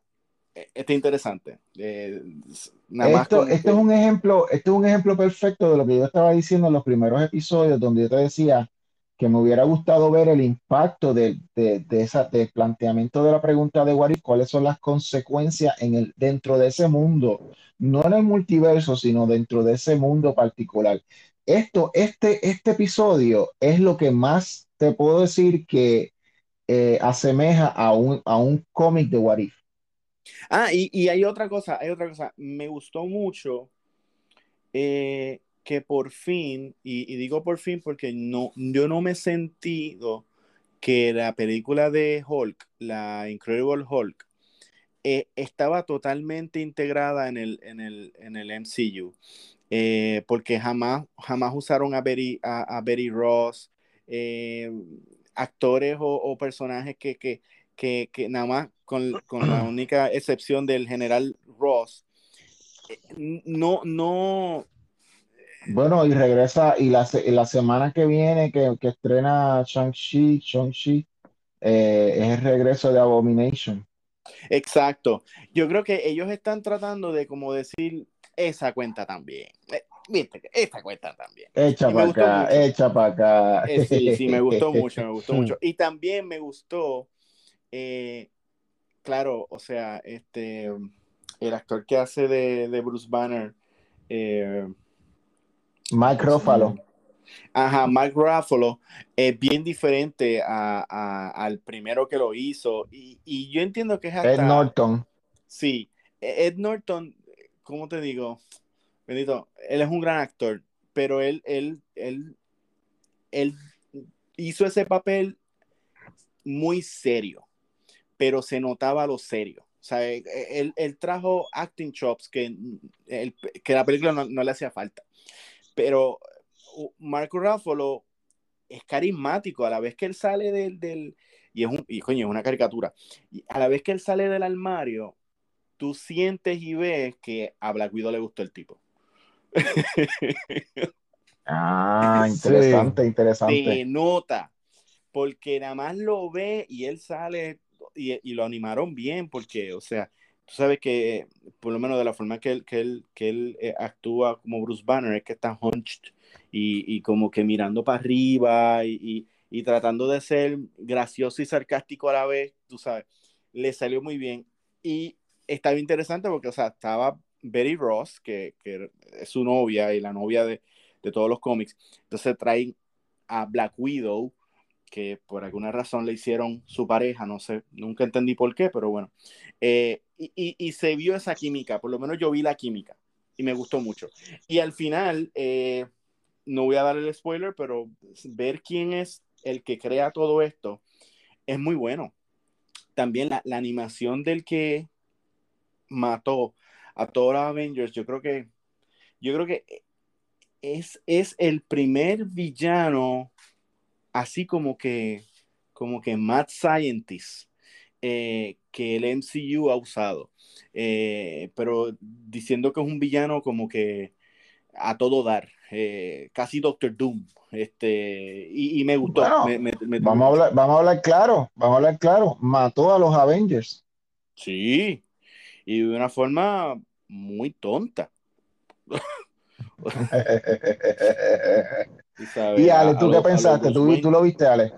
está interesante. Eh, esto, es un ejemplo, esto es un ejemplo perfecto de lo que yo estaba diciendo en los primeros episodios, donde yo te decía que me hubiera gustado ver el impacto de, de, esa, del planteamiento de la pregunta de Warif, cuáles son las consecuencias en el, dentro de ese mundo, no en el multiverso, sino dentro de ese mundo particular. Esto, este, este episodio es lo que más te puedo decir que eh, asemeja a un, a un cómic de Warif. Ah, y, hay otra cosa, hay otra cosa. Me gustó mucho eh, que por fin, y, digo por fin porque no, yo no me he sentido que la película de Hulk, la Incredible Hulk, eh, estaba totalmente integrada en el, en el, en el MCU. Eh, porque jamás, jamás usaron a Betty, a, Betty Ross, actores o, personajes que, que, que nada más con, <clears throat> con, la única excepción del general Ross, eh, no, no. Bueno, y regresa, y la, la semana que viene que, que estrena Shang-Chi, Shang-Chi, eh, es el regreso de Abomination. Exacto. Yo creo que ellos están tratando de como decir esa cuenta también. Eh, viste, esa cuenta también. Echa para acá, echa para acá. sí, sí, me gustó <laughs> mucho, me gustó mucho. <laughs> Y también me gustó eh, claro, o sea, este, el actor que hace de, Bruce Banner. Eh, Mike Ruffalo. Ajá, Mike Ruffalo es bien diferente al primero que lo hizo. Y, yo entiendo que es hasta. Ed Norton. Sí, e, Ed Norton, ¿cómo te digo? Bendito, él es un gran actor, pero él, él, él, él hizo ese papel muy serio pero se notaba lo serio. O sea, e, e, él, trajo acting chops que, que la película no, le hacía falta. Pero Marco Ruffalo es carismático a la vez que él sale del, del y es un y coño, es una caricatura. Y a la vez que él sale del armario, tú sientes y ves que a Black Widow le gustó el tipo. <laughs> Ah, interesante, interesante. Se nota, porque nada más lo ve y él sale y, lo animaron bien porque, o sea, tú sabes que por lo menos de la forma que él, que él, que él eh, actúa como Bruce Banner es que está hunched y, y como que mirando para arriba y, y, tratando de ser gracioso y sarcástico a la vez, tú sabes, le salió muy bien. Y estaba interesante porque, o sea, estaba Betty Ross, que, que es su novia y la novia de, de todos los cómics. Entonces traen a Black Widow, que por alguna razón le hicieron su pareja, no sé, nunca entendí por qué, pero bueno. Eh, y, se vio esa química, por lo menos yo vi la química y me gustó mucho. Y al final, eh, no voy a dar el spoiler, pero ver quién es el que crea todo esto es muy bueno. También la, la animación del que mató a todos los Avengers, yo creo que, yo creo que es, es el primer villano así como que, como que mad scientist eh, que el MCU ha usado, eh, pero diciendo que es un villano como que a todo dar, eh, casi Doctor Doom, este, y, me gustó. vamos, a hablar, vamos a hablar claro, vamos a hablar claro, mató a los Avengers. Sí, y de una forma muy tonta. <laughs> <laughs> y Ale, ¿tú qué pensaste? ¿Tú, ¿Tú, lo viste, Ale?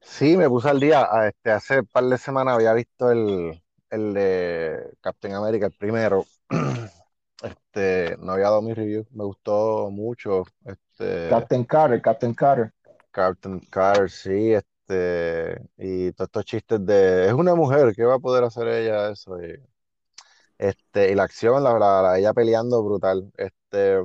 Sí, me puse al día. Este, hace un par de semanas había visto el, el de Captain America, el primero. <clears throat> Este, no había dado mi review, me gustó mucho. Este, Captain Carter, Captain Carter. Captain Carter, sí, este, y todos estos chistes de, es una mujer, ¿qué va a poder hacer ella eso? Y, este, y la acción, la, la, ella peleando brutal. Este,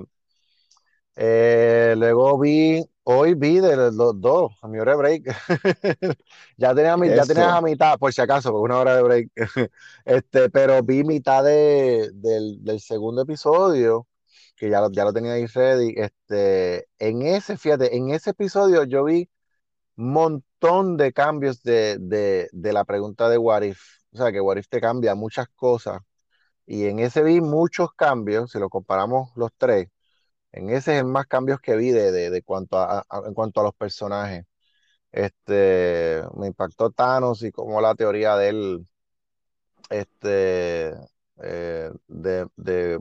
eh, luego vi, hoy vi de los dos, a mi hora de break. <laughs> ya tenía ya tenías a mitad, por si acaso, por una hora de break. <laughs> este, pero vi mitad de, del, del, segundo episodio, que ya lo, ya lo tenía ahí ready. Este, en ese, fíjate, en ese episodio yo vi un montón de cambios de, de, de la pregunta de What If. O sea, que What If te cambia muchas cosas. Y en ese vi muchos cambios, si lo comparamos los tres en ese es el más cambios que vi de, de, cuanto a, en cuanto a los personajes. Este, me impactó Thanos y como la teoría de él, este, eh, de, de,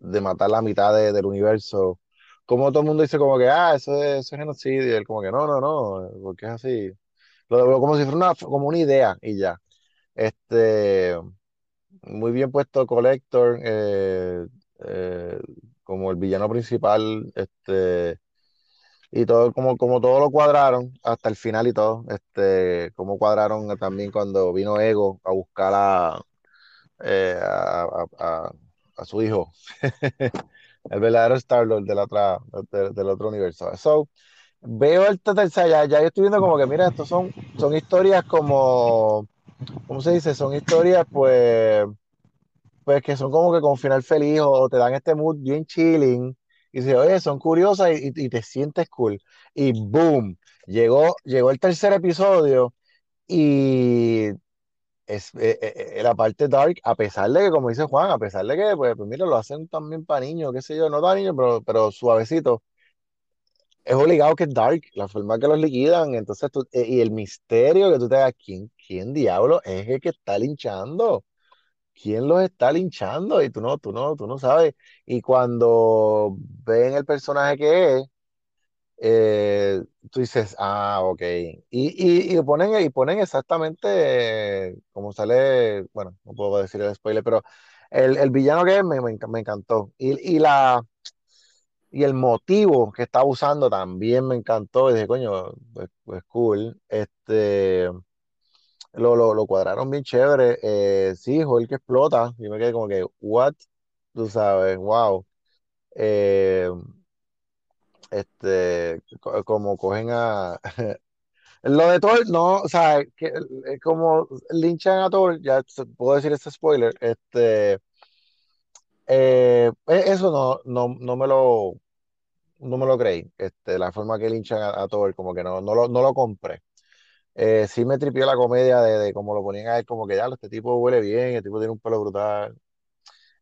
de, matar la mitad del universo. Como todo el mundo dice como que, ah, eso es, genocidio. Y él como que, no, no, no, porque es así. Lo como si fuera una, como una idea y ya. Este, muy bien puesto Collector. Eh, eh, como el villano principal, este, y todo, como, como todo lo cuadraron hasta el final y todo, este, como cuadraron también cuando vino Ego a buscar a, eh, su hijo, <laughs> el verdadero Star-Lord del, del otro universo. So, veo el tercer, ya, ya yo estoy viendo como que, mira, estos son, son historias como, ¿cómo se dice? Son historias, pues, pues que son como que con final feliz o te dan este mood bien chilling y dices, oye, son curiosas y, y, te sientes cool. Y boom, llegó, llegó el tercer episodio y es eh, eh, eh, la parte dark, a pesar de que, como dice Juan, a pesar de que, pues, pues mira, lo hacen también para niños, qué sé yo, no para niños, pero, pero suavecito. Es obligado que es dark, la forma que los liquidan, entonces tú, y el misterio que tú te das, ¿quién, quién diablo es el que está linchando? Quién los está linchando y tú no, tú no, tú no sabes. Y cuando ven el personaje que es, eh, tú dices, ah, ok. Y, y, ponen, y ponen exactamente como sale, bueno, no puedo decir el spoiler, pero el, villano que es me, me, encantó. Y, y, la, y el motivo que está usando también me encantó. Y dije, coño, pues, pues cool. Este lo, lo, cuadraron bien chévere. Eh, sí, Hulk explota. Y me quedé como que, what? Tú sabes, wow. Eh, este, como cogen a. <laughs> Lo de Thor, no, o sea, que, como linchan a Thor, ya puedo decir este spoiler, este, eh, e, eso no, no, no me lo, no me lo creí, este, la forma que linchan a, a Thor, como que no, no lo, no lo compré. Eh, sí me tripió la comedia de, de cómo lo ponían a él, como que ya, este tipo huele bien, el tipo tiene un pelo brutal.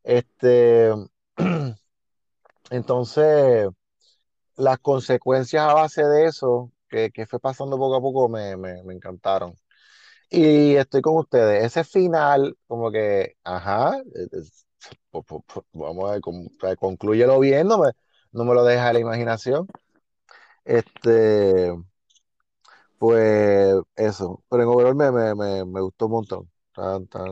Este, <clears throat> entonces, las consecuencias a base de eso, que, que fue pasando poco a poco, me, me, me, encantaron. Y estoy con ustedes. Ese final, como que, ajá, vamos a ver, concluyelo bien, no me, no me lo deja la imaginación. Este, pues eso, pero en overall me, me, me, gustó un montón.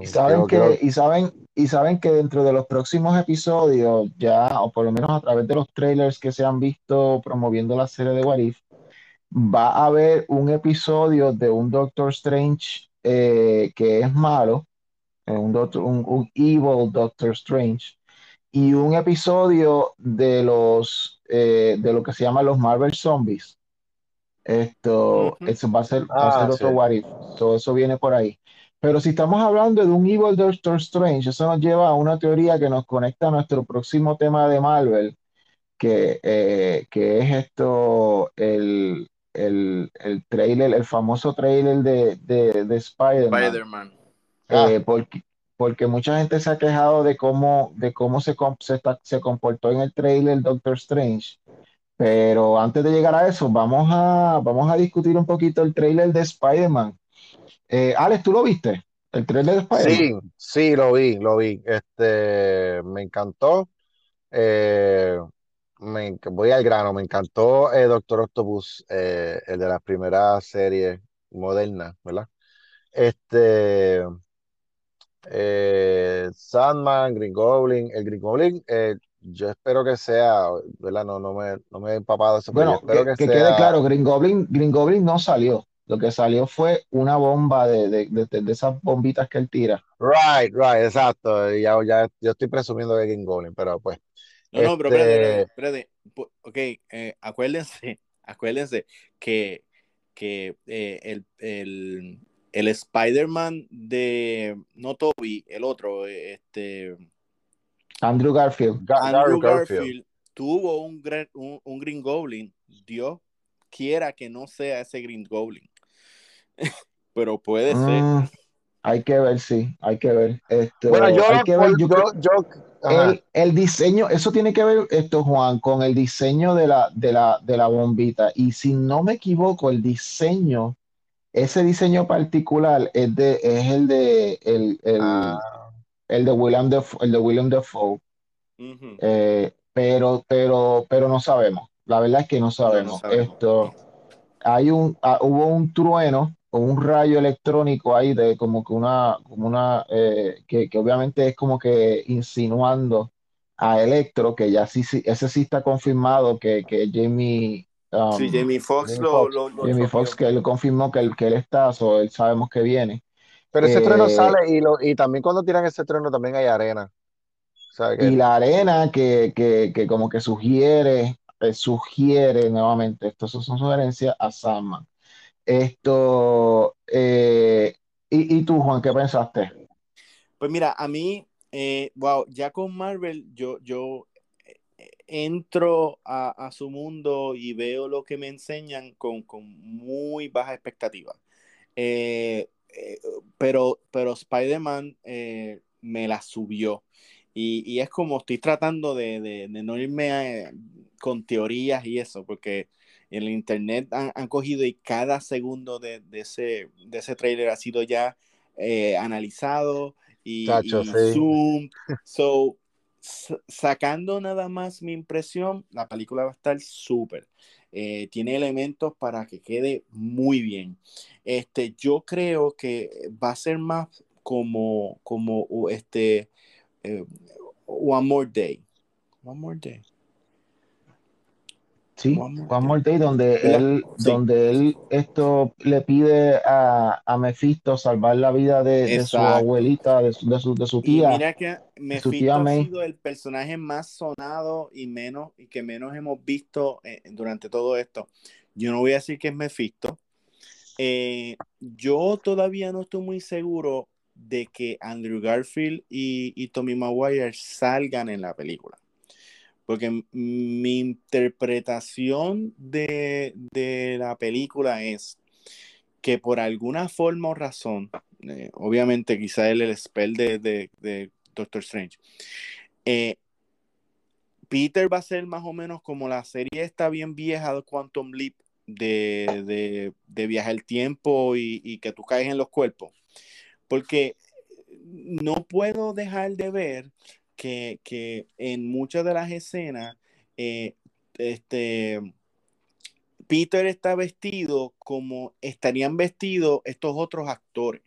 y, saben que, y, saben, y saben que dentro de los próximos episodios, ya, o por lo menos a través de los trailers que se han visto promoviendo la serie de What If, va a haber un episodio de un Doctor Strange eh, que es malo, eh, un, doctor, un, evil Doctor Strange, y un episodio de los eh, de lo que se llama los Marvel Zombies esto, eso va a ser, ah, otro what Todo eso viene por ahí. Pero si estamos hablando de un Evil Doctor Strange, eso nos lleva a una teoría que nos conecta a nuestro próximo tema de Marvel, que, eh, que es esto, el, el, el, trailer, el famoso trailer de, de, de Spider-Man. Eh, ah. porque, porque mucha gente se ha quejado de cómo, de cómo se, se, está, se comportó en el trailer Doctor Strange. Pero antes de llegar a eso, vamos a, vamos a discutir un poquito el trailer de Spider-Man. Eh, Alex, ¿tú lo viste? el trailer de Spider-Man. Sí, sí, lo vi, lo vi. Este, me encantó. Eh, me, voy al grano, me encantó eh, Doctor Octopus, eh, el de las primeras series modernas, ¿verdad? Este, Sandman, Green Goblin, el Green Goblin, yo espero que sea, ¿verdad? No, no me, no me he empapado eso, Bueno, espero que, que que quede claro, Green Goblin, Green Goblin no salió. Lo que salió fue una bomba de, de, de- esas bombitas que él tira. Right, right, exacto. Ya, ya, yo estoy presumiendo de Green Goblin, pero pues, No, no, pero espérate, este, espérate, Ok, eh, acuérdense, <laughs> acuérdense que, que eh, el, el, el Spider-Man de, no Toby, el otro, este, Andrew Garfield. Gar- Andrew Gar- Garfield. Garfield tuvo un, un, un Green Goblin. Dios quiera que no sea ese Green Goblin. <laughs> Pero puede ser. Mm, hay que ver, sí, hay que ver. Esto, Bueno, yo, hay que ver, yo yo, el diseño, eso tiene que ver, esto, Juan, con el diseño de la, de la, de la bombita. Y si no me equivoco, el diseño, ese diseño particular es de, es el de el, el, Ah, el de William Defoe, el de William Defoe. Ujú. Eh, pero, pero, pero no sabemos. La verdad es que no sabemos. sabemos. Esto, hay un, ah, hubo un trueno o un rayo electrónico ahí de como que una, como una, eh, que, que obviamente es como que insinuando a Electro, que ya sí, sí, ese sí está confirmado que, que Jamie, um, Sí, Jamie Foxx lo, lo, lo Jamie. Foxx, que él confirmó que él, que él está, so él sabemos que viene. Pero ese trueno Eh, sale y, lo, y también cuando tiran ese trueno también hay arena. O sea que Y la arena que, que, que como que sugiere, eh, sugiere nuevamente, esto son sugerencias a Sandman. Esto, eh, y, y tú, Juan, ¿qué pensaste? Pues mira, a mí, eh, wow, ya con Marvel, yo, yo entro a, a su mundo y veo lo que me enseñan con, con muy baja expectativa. Eh, eh, pero, pero Spider-Man eh, me la subió. Y, y es como estoy tratando de, de- de no irme a- con teorías y eso, porque en el internet han, han cogido y cada segundo de, de ese, de ese trailer ha sido ya eh, analizado y, Chacho, y sí. zoom. <laughs> So, sacando nada más mi impresión, la película va a estar súper. Eh, tiene elementos para que quede muy bien. Este, yo creo que va a ser más como, como este, eh, One More Day. One More Day. Sí, One More Day, donde él, Sí. donde él esto le pide a, a Mephisto salvar la vida de, de su abuelita, de su, de su, de su Y tía. mira que Mephisto ha May. sido el personaje más sonado y menos y que menos hemos visto eh, durante todo esto. Yo no voy a decir que es Mephisto. Eh, yo todavía no estoy muy seguro de que Andrew Garfield y, y Tommy Maguire salgan en la película. Porque mi interpretación de, de la película es que por alguna forma o razón, eh, obviamente quizá el, el spell de, de- de Doctor Strange, eh, Peter va a ser más o menos como la serie está bien vieja de Quantum Leap, de, de, de viajar el tiempo y, y que tú caes en los cuerpos. Porque no puedo dejar de ver que, que en muchas de las escenas, eh, este, Peter está vestido como estarían vestidos estos otros actores.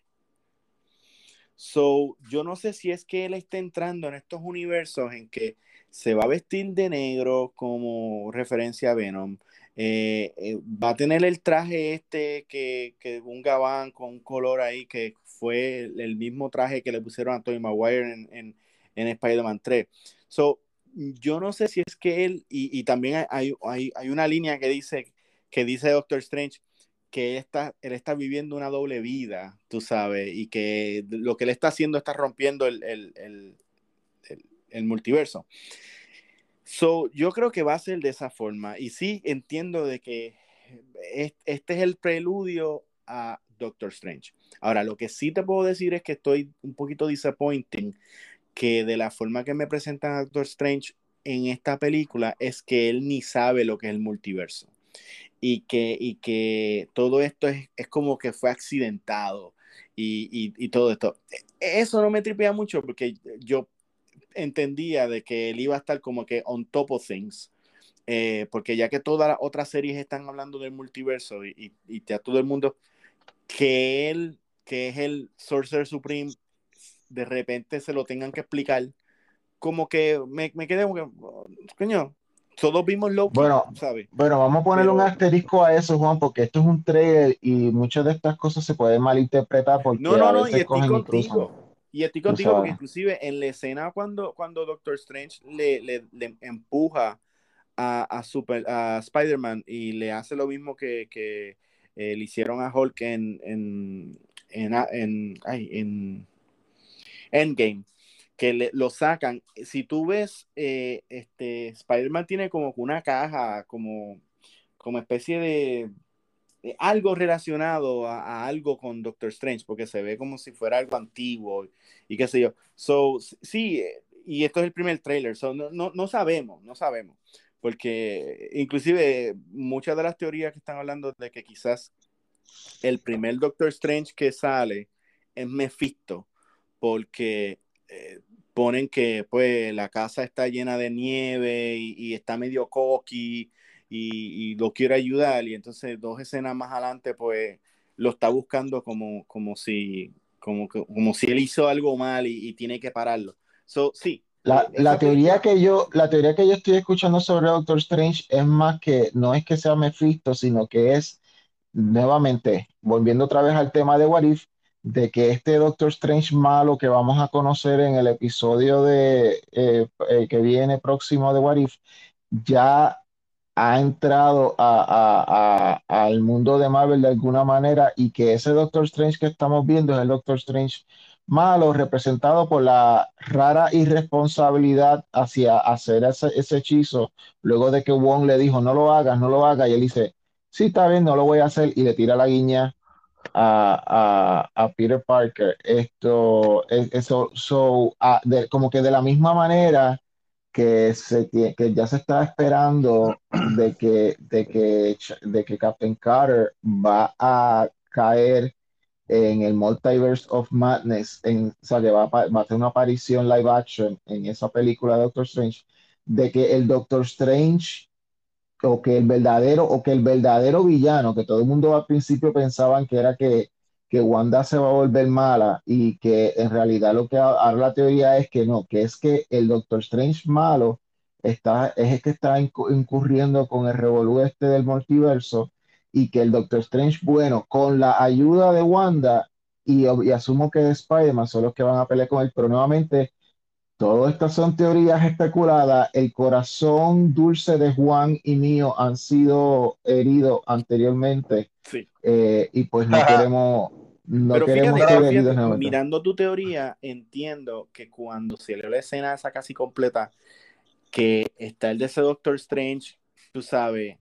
So, yo no sé si es que él está entrando en estos universos en que se va a vestir de negro como referencia a Venom. Eh, eh, va a tener el traje este que, que un gabán con un color ahí que fue el, mismo traje que le pusieron a Tobey Maguire en, en Spider-Man 3. So, yo no sé si es que él, y, y también hay, hay, hay una línea que dice, que dice Doctor Strange, que está, él está viviendo una doble vida, tú sabes, y que lo que él está haciendo está rompiendo el, el, el, el, multiverso. So, yo creo que va a ser de esa forma. Y sí entiendo de que es- este es el preludio a Doctor Strange. Ahora, lo que sí te puedo decir es que estoy un poquito disappointing que de la forma que me presentan Doctor Strange en esta película es que él ni sabe lo que es el multiverso. Y que, y que todo esto es, es como que fue accidentado. y, y, todo esto. Eso no me tripea mucho porque yo entendía de que él iba a estar como que on top of things. Eh, porque ya que todas las otras series están hablando del multiverso y, y, y, a todo el mundo, que él, que es el Sorcerer Supreme, de repente se lo tengan que explicar, como que me, me quedé como que, coño, todos vimos lo bueno, ¿sabes? Bueno, vamos a ponerle un asterisco a eso, Juan, porque esto es un trailer y muchas de estas cosas se pueden malinterpretar porque no, no, no, y estoy contigo. Y estoy contigo porque inclusive en la escena cuando, cuando Doctor Strange le, le, le empuja a, a, Super, a Spider-Man y le hace lo mismo que, que eh, le hicieron a Hulk en, en, en, en, ay, en Endgame que lo sacan. Si tú ves, eh, este, Spider-Man tiene como una caja, como, como especie de, algo relacionado a, algo con Doctor Strange, porque se ve como si fuera algo antiguo y qué sé yo. So, sí, y esto es el primer trailer, so, no, no, no sabemos, no sabemos, porque inclusive muchas de las teorías que están hablando de que quizás el primer Doctor Strange que sale es Mephisto, porque eh, ponen que pues la casa está llena de nieve y, está medio coqui y, lo quiere ayudar y entonces dos escenas más adelante pues lo está buscando como, como, si, como, como si él hizo algo mal y, tiene que pararlo. So, sí. La, la teoría que yo, la teoría que yo estoy escuchando sobre Doctor Strange es más que no es que sea Mephisto, sino que es nuevamente, volviendo otra vez al tema de What If, de que este Doctor Strange malo que vamos a conocer en el episodio de, eh, eh, que viene próximo de What ya ha entrado al mundo de Marvel de alguna manera y que ese Doctor Strange que estamos viendo es el Doctor Strange malo representado por la rara irresponsabilidad hacia hacer ese, ese hechizo luego de que Wong le dijo no lo hagas, no lo hagas y él dice sí está bien, no lo voy a hacer y le tira la guiña a, a, Peter Parker. Esto, eso, so, como que de la misma manera que, se, que ya se está esperando de que, de, que, de que Captain Carter va a caer en el Multiverse of Madness, en, o sea, que va a, a tener una aparición live action en esa película de Doctor Strange, de que el Doctor Strange o que el verdadero, o que el verdadero villano, que todo el mundo al principio pensaban que era que, que Wanda se va a volver mala y que en realidad lo que ahora la teoría es que no, que es que el Doctor Strange malo está, es el que está incurriendo con el revolú este del multiverso y que el Doctor Strange bueno, con la ayuda de Wanda y, y asumo que de Spider-Man son los que van a pelear con él, pero nuevamente todo estas son teorías especuladas. El corazón dulce de Juan y mío han sido heridos anteriormente. Sí. Eh, y pues no queremos, no queremos ser heridos Mirando tu teoría, entiendo que cuando se le la escena esa casi completa, que está el de ese Doctor Strange, tú sabes,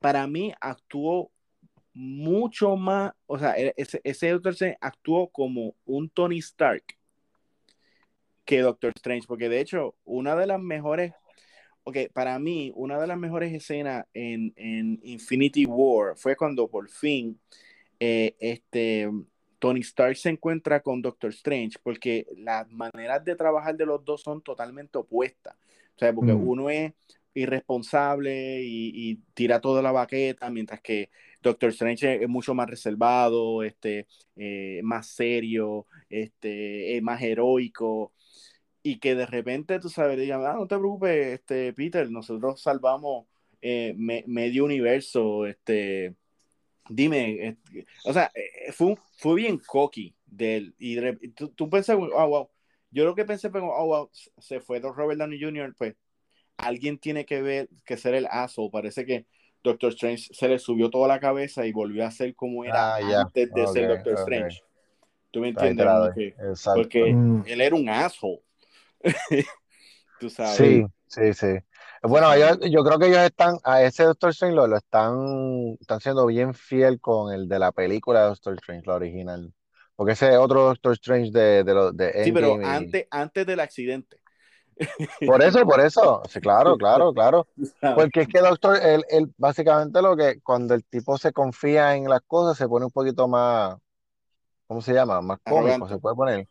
para mí actuó mucho más, o sea, e-, ese, ese Doctor Strange actuó como un Tony Stark que Doctor Strange, porque de hecho, una de las mejores, ok, para mí, una de las mejores escenas en, en Infinity War fue cuando por fin eh, este, Tony Stark se encuentra con Doctor Strange, porque las maneras de trabajar de los dos son totalmente opuestas. O sea, porque mm. uno es irresponsable y, tira toda la baqueta, mientras que Doctor Strange es mucho más reservado, este, eh, más serio, este, más heroico y que de repente, tú sabes, digan, ah, no te preocupes, este, Peter, nosotros salvamos eh, medio universo, este, dime, o sea, eh, fue, fue bien cocky de él, y tú, tú pensás, oh, wow, yo lo que pensé fue, oh, wow, se fue Robert Downey Jr., pues, alguien tiene que ver, que ser el aso, parece que Doctor Strange se le subió toda la cabeza y volvió a ser como era ah, antes de ser Doctor Strange. ¿Tú me entiendes? Porque, mm. él era un asshole. <laughs> Tú sabes. Sí, sí, sí. Bueno, yo, creo que ellos están, a ese Doctor Strange lo, están, están siendo bien fiel con el de la película de Doctor Strange, la original. Porque ese es otro Doctor Strange de, de, de Sí, pero antes, antes del accidente. <laughs> Por eso, por eso. Sí, claro, claro, <laughs> claro. Porque es que Doctor, él, él, básicamente lo que cuando el tipo se confía en las cosas se pone un poquito más ¿cómo se llama? Más cómico Arrogante. se puede poner.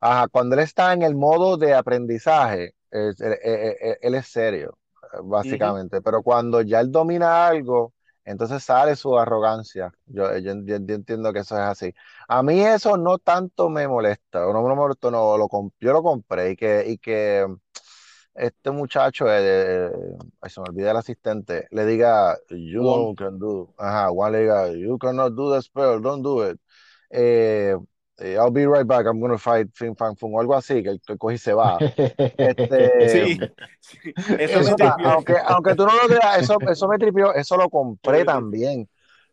Ajá, cuando él está en el modo de aprendizaje, él, él- él- él es serio, eh, básicamente. Pero cuando ya él domina algo, entonces sale su arrogancia. Yo, yo, yo- yo entiendo que eso es así. A mí eso no tanto me molesta, o no me molesta, no, lo, yo lo compré y que, y que este muchacho, eh, ay, se me olvida el asistente, le diga, you can do, ajá, Juan le diga, you cannot do the spell, don't do it. Eh, eh, I'll be right back, I'm gonna fight Fin Fan Fun, o algo así, que, que coge y se va. Este, <laughs> Sí, sí. <laughs> Eso eso me aunque, aunque tú no lo creas, eso, eso me tripió, eso lo compré también,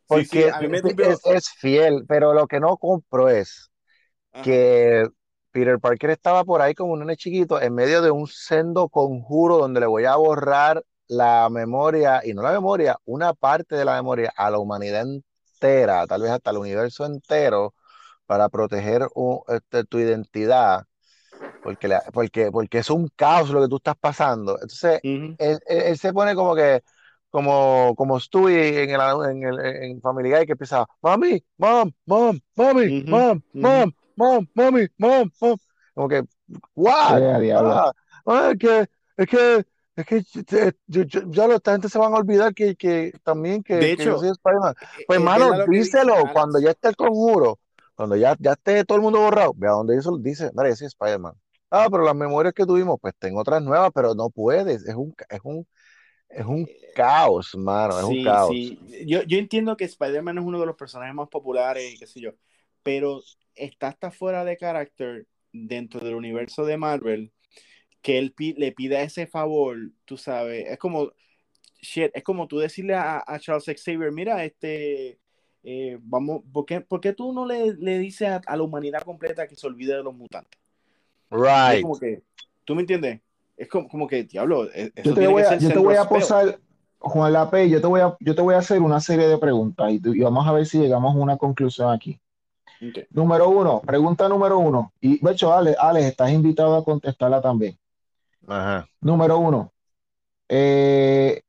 Sí, sí, porque a mí me es, es fiel, pero lo que no compro es Ajá. que Peter Parker estaba por ahí como un nene chiquito en medio de un sendo conjuro donde le voy a borrar la memoria, y no la memoria, una parte de la memoria a la humanidad entera, tal vez hasta el universo entero, para proteger este, tu identidad, porque, la- porque, porque es un caos lo que tú estás pasando. Entonces, Ujú. él, él- él se pone como que, como, como Stewie en, el, en, el, en Family Guy, que empieza, mami, mom, mom, mami, Ujú, mom, ujú. mom, mom, mami, mom, mom. Como que, diablo. Ah, ah, es que, es que, es que yo- yo- ya lo- esta gente se van a olvidar que, que también que, De que yo hecho, soy Spider-Man. Pues, es hermano, díselo cuando ya esté el conjuro, cuando ya, ya esté todo el mundo borrado, ve a donde eso dice, mira, yo soy Spider-Man. Ah, pero las memorias que tuvimos, pues tengo otras nuevas, pero no puedes, es un, es un, es un caos, mano, es un Sí, caos. sí. Yo, yo entiendo que Spider-Man es uno de los personajes más populares qué sé yo, pero está hasta fuera de carácter dentro del universo de Marvel que él le pida ese favor, tú sabes, es como, shit, es como tú decirle a, a Charles Xavier, mira, este, eh, vamos, ¿por qué, por qué tú no le, le dices a, a la humanidad completa que se olvide de los mutantes? Es Right. como que, ¿tú me entiendes? Es como, como que, diablo, e- eso Yo te tiene voy que a, ser yo te voy a posar, Juan Lape, yo te voy a, yo te voy a hacer una serie de preguntas y, vamos a ver si llegamos a una conclusión aquí. Número uno, pregunta número uno. Y de hecho, Alex, Alex, estás invitado a contestarla también. Ajá. Número uno, eh,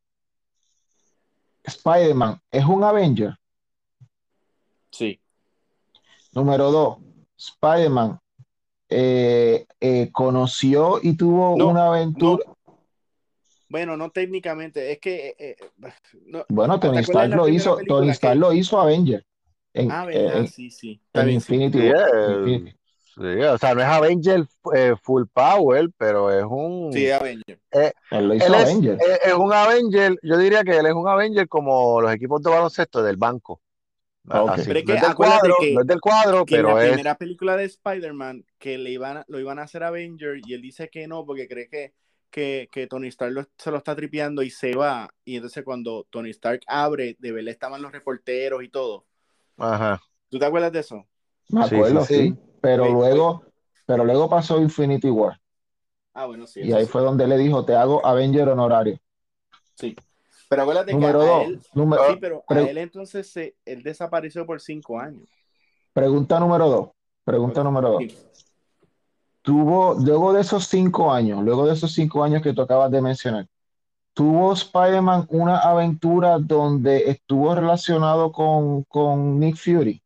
Spider-Man es un Avenger. Sí. Número dos, Spider-Man eh, eh, conoció y tuvo No, una aventura. Bueno, no técnicamente, es que eh, no, Bueno, ¿te Tony Stark lo hizo, Tony que- Stark lo hizo Avenger en, Ah, verdad, en- sí, sí. En. Infinity Sí, War. Infinity. sí, o sea, no es Avenger eh, full power, pero es un, Sí, Avenger. Él lo hizo él es, Avenger. es- es un Avenger, yo diría que él es un Avenger como los equipos de baloncesto del banco. Así. Pero es No que es del acuérdate cuadro, que- no es del cuadro, Que en la es primera película de Spider-Man, que le iban a- lo iban a hacer Avenger y él dice que no porque cree que, que, que Tony Stark lo- se lo está tripeando y se va. Y entonces cuando Tony Stark abre, de verdad estaban los reporteros y todo. Ajá. ¿Tú te acuerdas de eso? Me acuerdo, sí, sí. sí. Pero luego, pero luego pasó Infinity War. Ah, bueno, sí. Y ahí sí. fue donde le dijo, te hago Avenger honorario. Sí. Pero acuérdate Número que a dos, él, número- sí, pero a él entonces se, él desapareció por cinco años. pregunta número dos. Pregunta número dos. Tuvo, luego de esos cinco años, luego de esos cinco años que tú acabas de mencionar, tuvo Spider-Man una aventura donde estuvo relacionado con, con Nick Fury.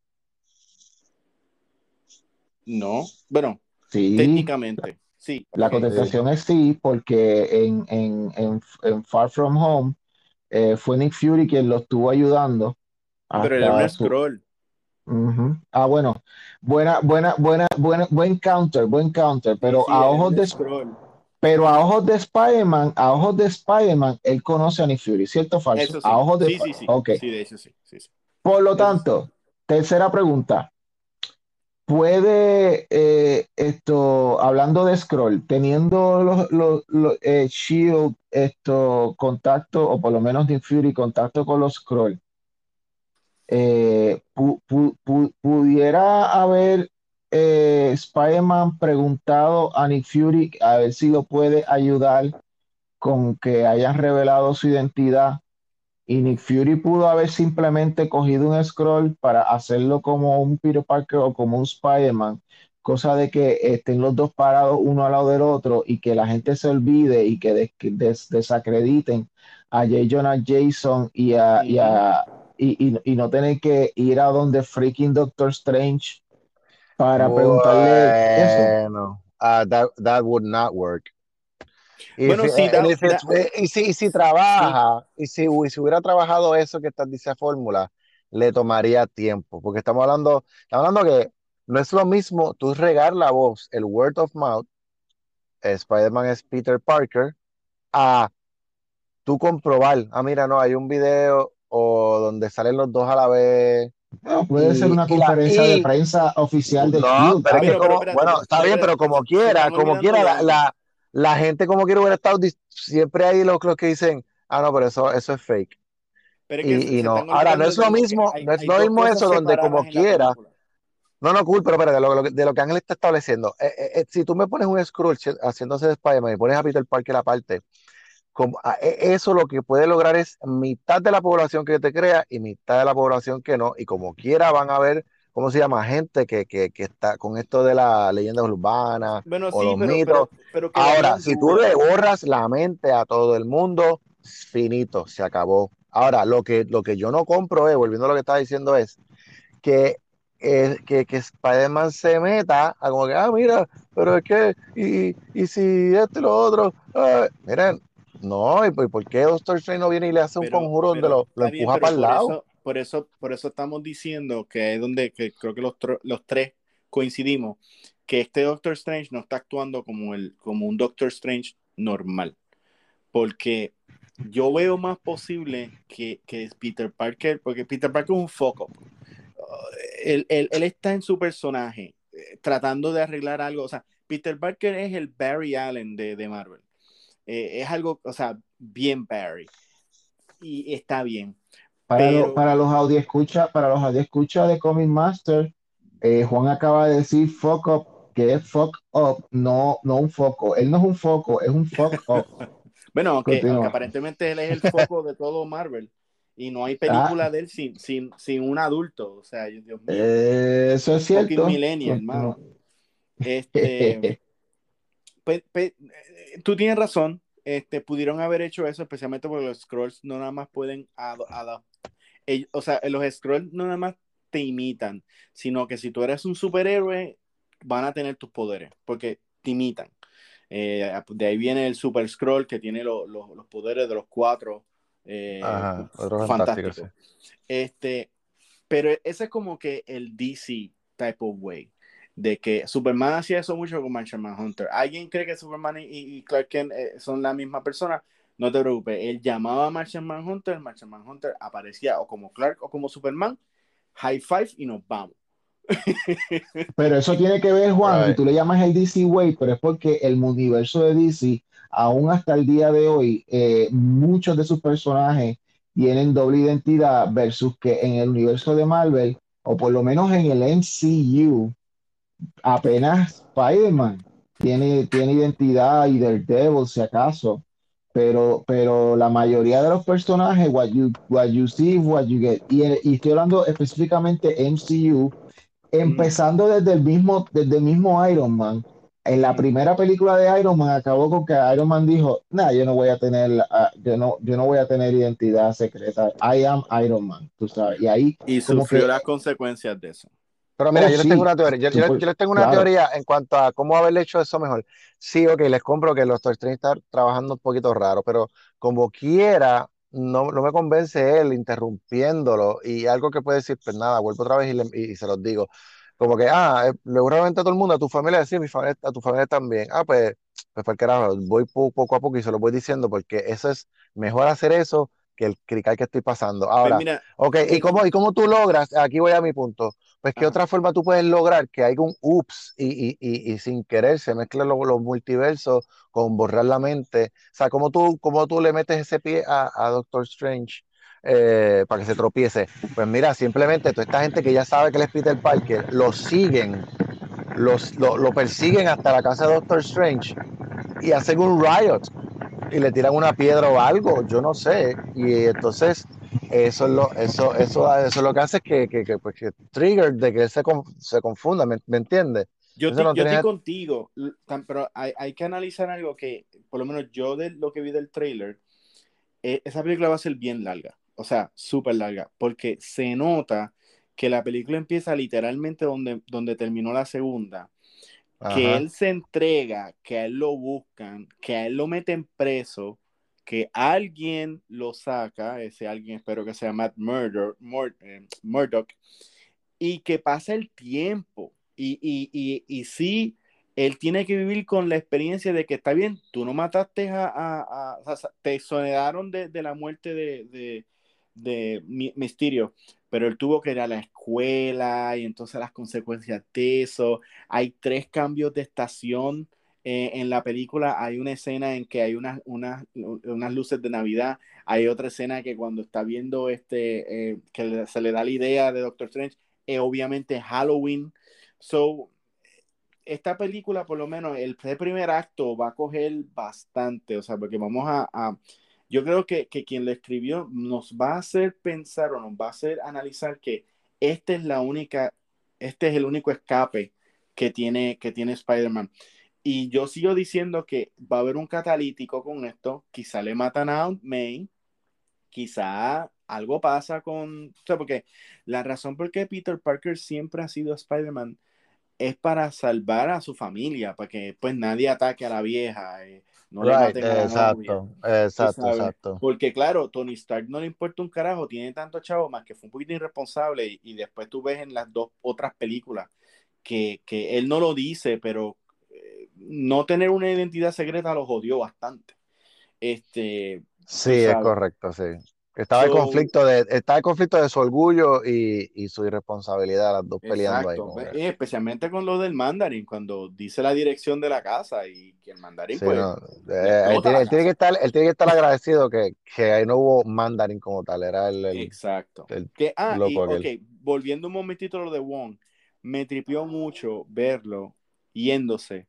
No, bueno, Sí, técnicamente, sí. la contestación es sí, porque en, en, en, en Far From Home eh, fue Nick Fury quien lo estuvo ayudando. Pero él era un su- scroll. Ujú. Ah, bueno, buena, buena, buena, buena, buen counter, buen counter, pero Sí, a ojos de, scroll. pero a ojos de Spider-Man, a ojos de Spider-Man, él conoce a Nick Fury, ¿cierto o falso? Eso sí. A ojos de sí, sí, sí. Ok. Sí, de hecho sí. sí, sí. Por lo sí. tanto, tercera pregunta. ¿Puede eh, esto, hablando de scroll, teniendo los, los- los, eh, Shield, esto, contacto, o por lo menos Nick Fury, contacto con los scroll, eh, pu- pu- pu- pudiera haber eh, Spider-Man preguntado a Nick Fury a ver si lo puede ayudar con que hayan revelado su identidad y Nick Fury pudo haber simplemente cogido un scroll para hacerlo como un Peter Parker o como un Spider-Man, cosa de que estén los dos parados uno al lado del otro y que la gente se olvide y que des- des- desacrediten a J. Jonah Jason y, a, y, a- y- y- no tener que ir a donde freaking Doctor Strange para preguntarle eso. Bueno, ah, that, that would not work. Y Bueno, si, sí, da- and if it's- da- y si, y si trabaja, y si, y si hubiera trabajado eso que está, dice fórmula, le tomaría tiempo, porque estamos hablando, estamos hablando que no es lo mismo tú regar la voz, el word of mouth, Spider-Man es Peter Parker, a tú comprobar, ah, mira, no, hay un video o donde salen los dos a la vez. Bueno, puede Y- ser una y la- conferencia y- de prensa oficial de No, pero es que Pero- pero como- espérate, bueno, pero- está pero bien, pero como quiera, como quiera, la, la, la gente como quiera hubiera estado, siempre hay los, los que dicen, ah, no, pero eso, eso es fake. Pero es que Y- no. Ahora, no es lo mismo- hay- no es lo mismo eso donde como quiera. No, no, cool, pero espérate, de lo, de lo que Ángel está estableciendo, eh, eh, eh, si tú me pones un scroll haciéndose de Spider-Man y pones a Peter Parker aparte, como, a- e- eso lo que puede lograr es mitad de la población que te crea y mitad de la población que no, y como quiera van a ver, ¿cómo se llama? Gente que, que, que está con esto de la leyenda urbana Bueno, o sí, los pero, mitos. pero, pero Ahora, si tú le borras la mente a todo el mundo, finito, se acabó. Ahora, lo que, lo que yo no compro es, volviendo a lo que estaba diciendo, es que, eh, que, que Spider-Man se meta a como que, ah, mira, pero es que, y, y si esto y lo otro, ah, miren, no, ¿y por, qué Doctor Strange no viene y le hace un conjuro donde lo, lo bien, empuja para el lado? Eso, por, eso, por eso estamos diciendo que es donde creo que los, los tres coincidimos, que este Doctor Strange no está actuando como, el, como un Doctor Strange normal. Porque yo veo más posible que, que Peter Parker, porque Peter Parker es un foco. él, él- él está en su personaje, eh, tratando de arreglar algo. O sea, Peter Parker es el Barry Allen de, de Marvel. Eh, es algo, o sea, bien Barry. Y está bien. Para, Pero- lo- para los audioscucha, para los audioscucha de Comic Master, eh, Juan acaba de decir fuck up, que es fuck up, no, no un foco. Él no es un foco, es un fuck <laughs> up. Bueno, aunque, aparentemente él es el foco de todo Marvel. Y no hay película Ah. de él sin, sin, sin un adulto. O sea, Dios mío. Eh, eso es cierto. millennial, hermano. Este, <laughs> pe- pe- tú tienes razón. Este, pudieron haber hecho eso, especialmente porque los scrolls no nada más pueden o sea, los scrolls no nada más te imitan, sino que si tú eres un superhéroe, van a tener tus poderes, porque te imitan. Eh, de ahí viene el Super Scroll que tiene lo- lo- los poderes de los cuatro eh, Ajá, fantásticos. fantástico, Este, pero ese es como que el DC type of way. De que Superman hacía eso mucho con Martian Manhunter. ¿Alguien cree que Superman y, y Clark Kent eh, son la misma persona? No te preocupes. Él llamaba a Martian Manhunter, Martian Manhunter aparecía o como Clark o como Superman, high five y nos vamos. <laughs> Pero eso tiene que ver, Juan, Right. y tú le llamas el DC Way, pero es porque el universo de DC, aún hasta el día de hoy, eh, muchos de sus personajes tienen doble identidad versus que en el universo de Marvel, o por lo menos en el MCU, apenas Spider-Man tiene, tiene identidad y Daredevil, si acaso. Pero, pero la mayoría de los personajes, what you, what you see, what you get. Y, y estoy hablando específicamente MCU, empezando desde el mismo, desde el mismo Iron Man. En la primera película de Iron Man acabó con que Iron Man dijo, nah, yo no voy a tener, ah, yo no, yo no voy a tener identidad secreta. I am Iron Man, tú sabes. Y ahí, Y sufrió que- las consecuencias de eso. Pero mira, Oh, yo les sí. tengo una teoría. Yo, yo- Super- yo les tengo una claro. teoría en cuanto a cómo haberle hecho eso mejor. Sí, ok, les compro que los Doctor Strange está trabajando un poquito raro, pero como quiera, no, no me convence él interrumpiéndolo y algo que puede decir, pues nada, vuelvo otra vez y, le- y se los digo. Como que, ah, eh, le voy a reventar a todo el mundo, a tu familia, sí, a mi familia, a tu familia también. Ah, pues, pues para el carajo, voy po- poco a poco y se lo voy diciendo porque eso es mejor hacer eso que el crical que estoy pasando. Pues Ahora, mira, Ok, ¿y cómo, ¿y cómo tú logras? Aquí voy a mi punto. Pues, ¿qué otra forma tú puedes lograr que haya un ups y, y, y, y sin querer se mezclen los, los multiversos con borrar la mente? O sea, ¿cómo tú, cómo tú le metes ese pie a, a Doctor Strange eh, para que se tropiece? Pues mira, simplemente toda esta gente que ya sabe que él es Peter Parker, lo siguen, los, lo, lo persiguen hasta la casa de Doctor Strange y hacen un riot y le tiran una piedra o algo, yo no sé. Y entonces eso es lo, eso, eso, eso lo que hace es que, que, que, pues, que trigger de que él se, con- se confunda, ¿me, me entiendes? Yo, estoy- no yo tiene- estoy contigo, pero hay, hay que analizar algo que, por lo menos yo de lo que vi del trailer, eh, esa película va a ser bien larga, o sea, súper larga, porque se nota que la película empieza literalmente donde, donde terminó la segunda, que él se entrega, que a él lo buscan, que a él lo meten preso, que alguien lo saca, ese alguien espero que sea Matt Murder, eh, Murdoch, y que pasa el tiempo. Y, y, y, y sí, él tiene que vivir con la experiencia de que está bien, tú no mataste a, a, te exoneraron de, de, la muerte de, de, de, Misterio, pero él tuvo que ir a la escuela y entonces las consecuencias de eso. Hay tres cambios de estación eh, en la película. Hay una escena en que hay unas, unas, unas luces de Navidad. Hay otra escena que cuando está viendo este, eh, que se le da la idea de Doctor Strange, eh, obviamente Halloween. So, esta película, por lo menos, el, primer acto va a coger bastante, o sea, porque vamos a, yo creo que, que, quien lo escribió nos va a hacer pensar o nos va a hacer analizar que esta es la única, este es el único escape que tiene, que tiene Spider-Man. Y yo sigo diciendo que va a haber un catalítico con esto, quizá le matan a Aunt May, quizá algo pasa con, o sea, porque la razón por qué Peter Parker siempre ha sido Spider-Man es para salvar a su familia, para que pues nadie ataque a la vieja, eh, no le maten a la exacto, exacto, exacto. Porque claro, Tony Stark no le importa un carajo, tiene tanto chavo, más que fue un poquito irresponsable y, después tú ves en las dos otras películas que, que él no lo dice, pero no tener una identidad secreta lo jodió bastante. Este, sí, es correcto, sí. Estaba el conflicto de, está el conflicto de su orgullo y, y su irresponsabilidad, las dos peleando ahí. Pues, especialmente con lo del mandarín, cuando dice la dirección de la casa y que el mandarín pues. Eh, él, tiene, que estar, él tiene que estar agradecido que, que ahí no hubo mandarín como tal, era el. Exacto. que, ah, y, ok, volviendo un momentito a lo de Wong, me tripió mucho verlo yéndose,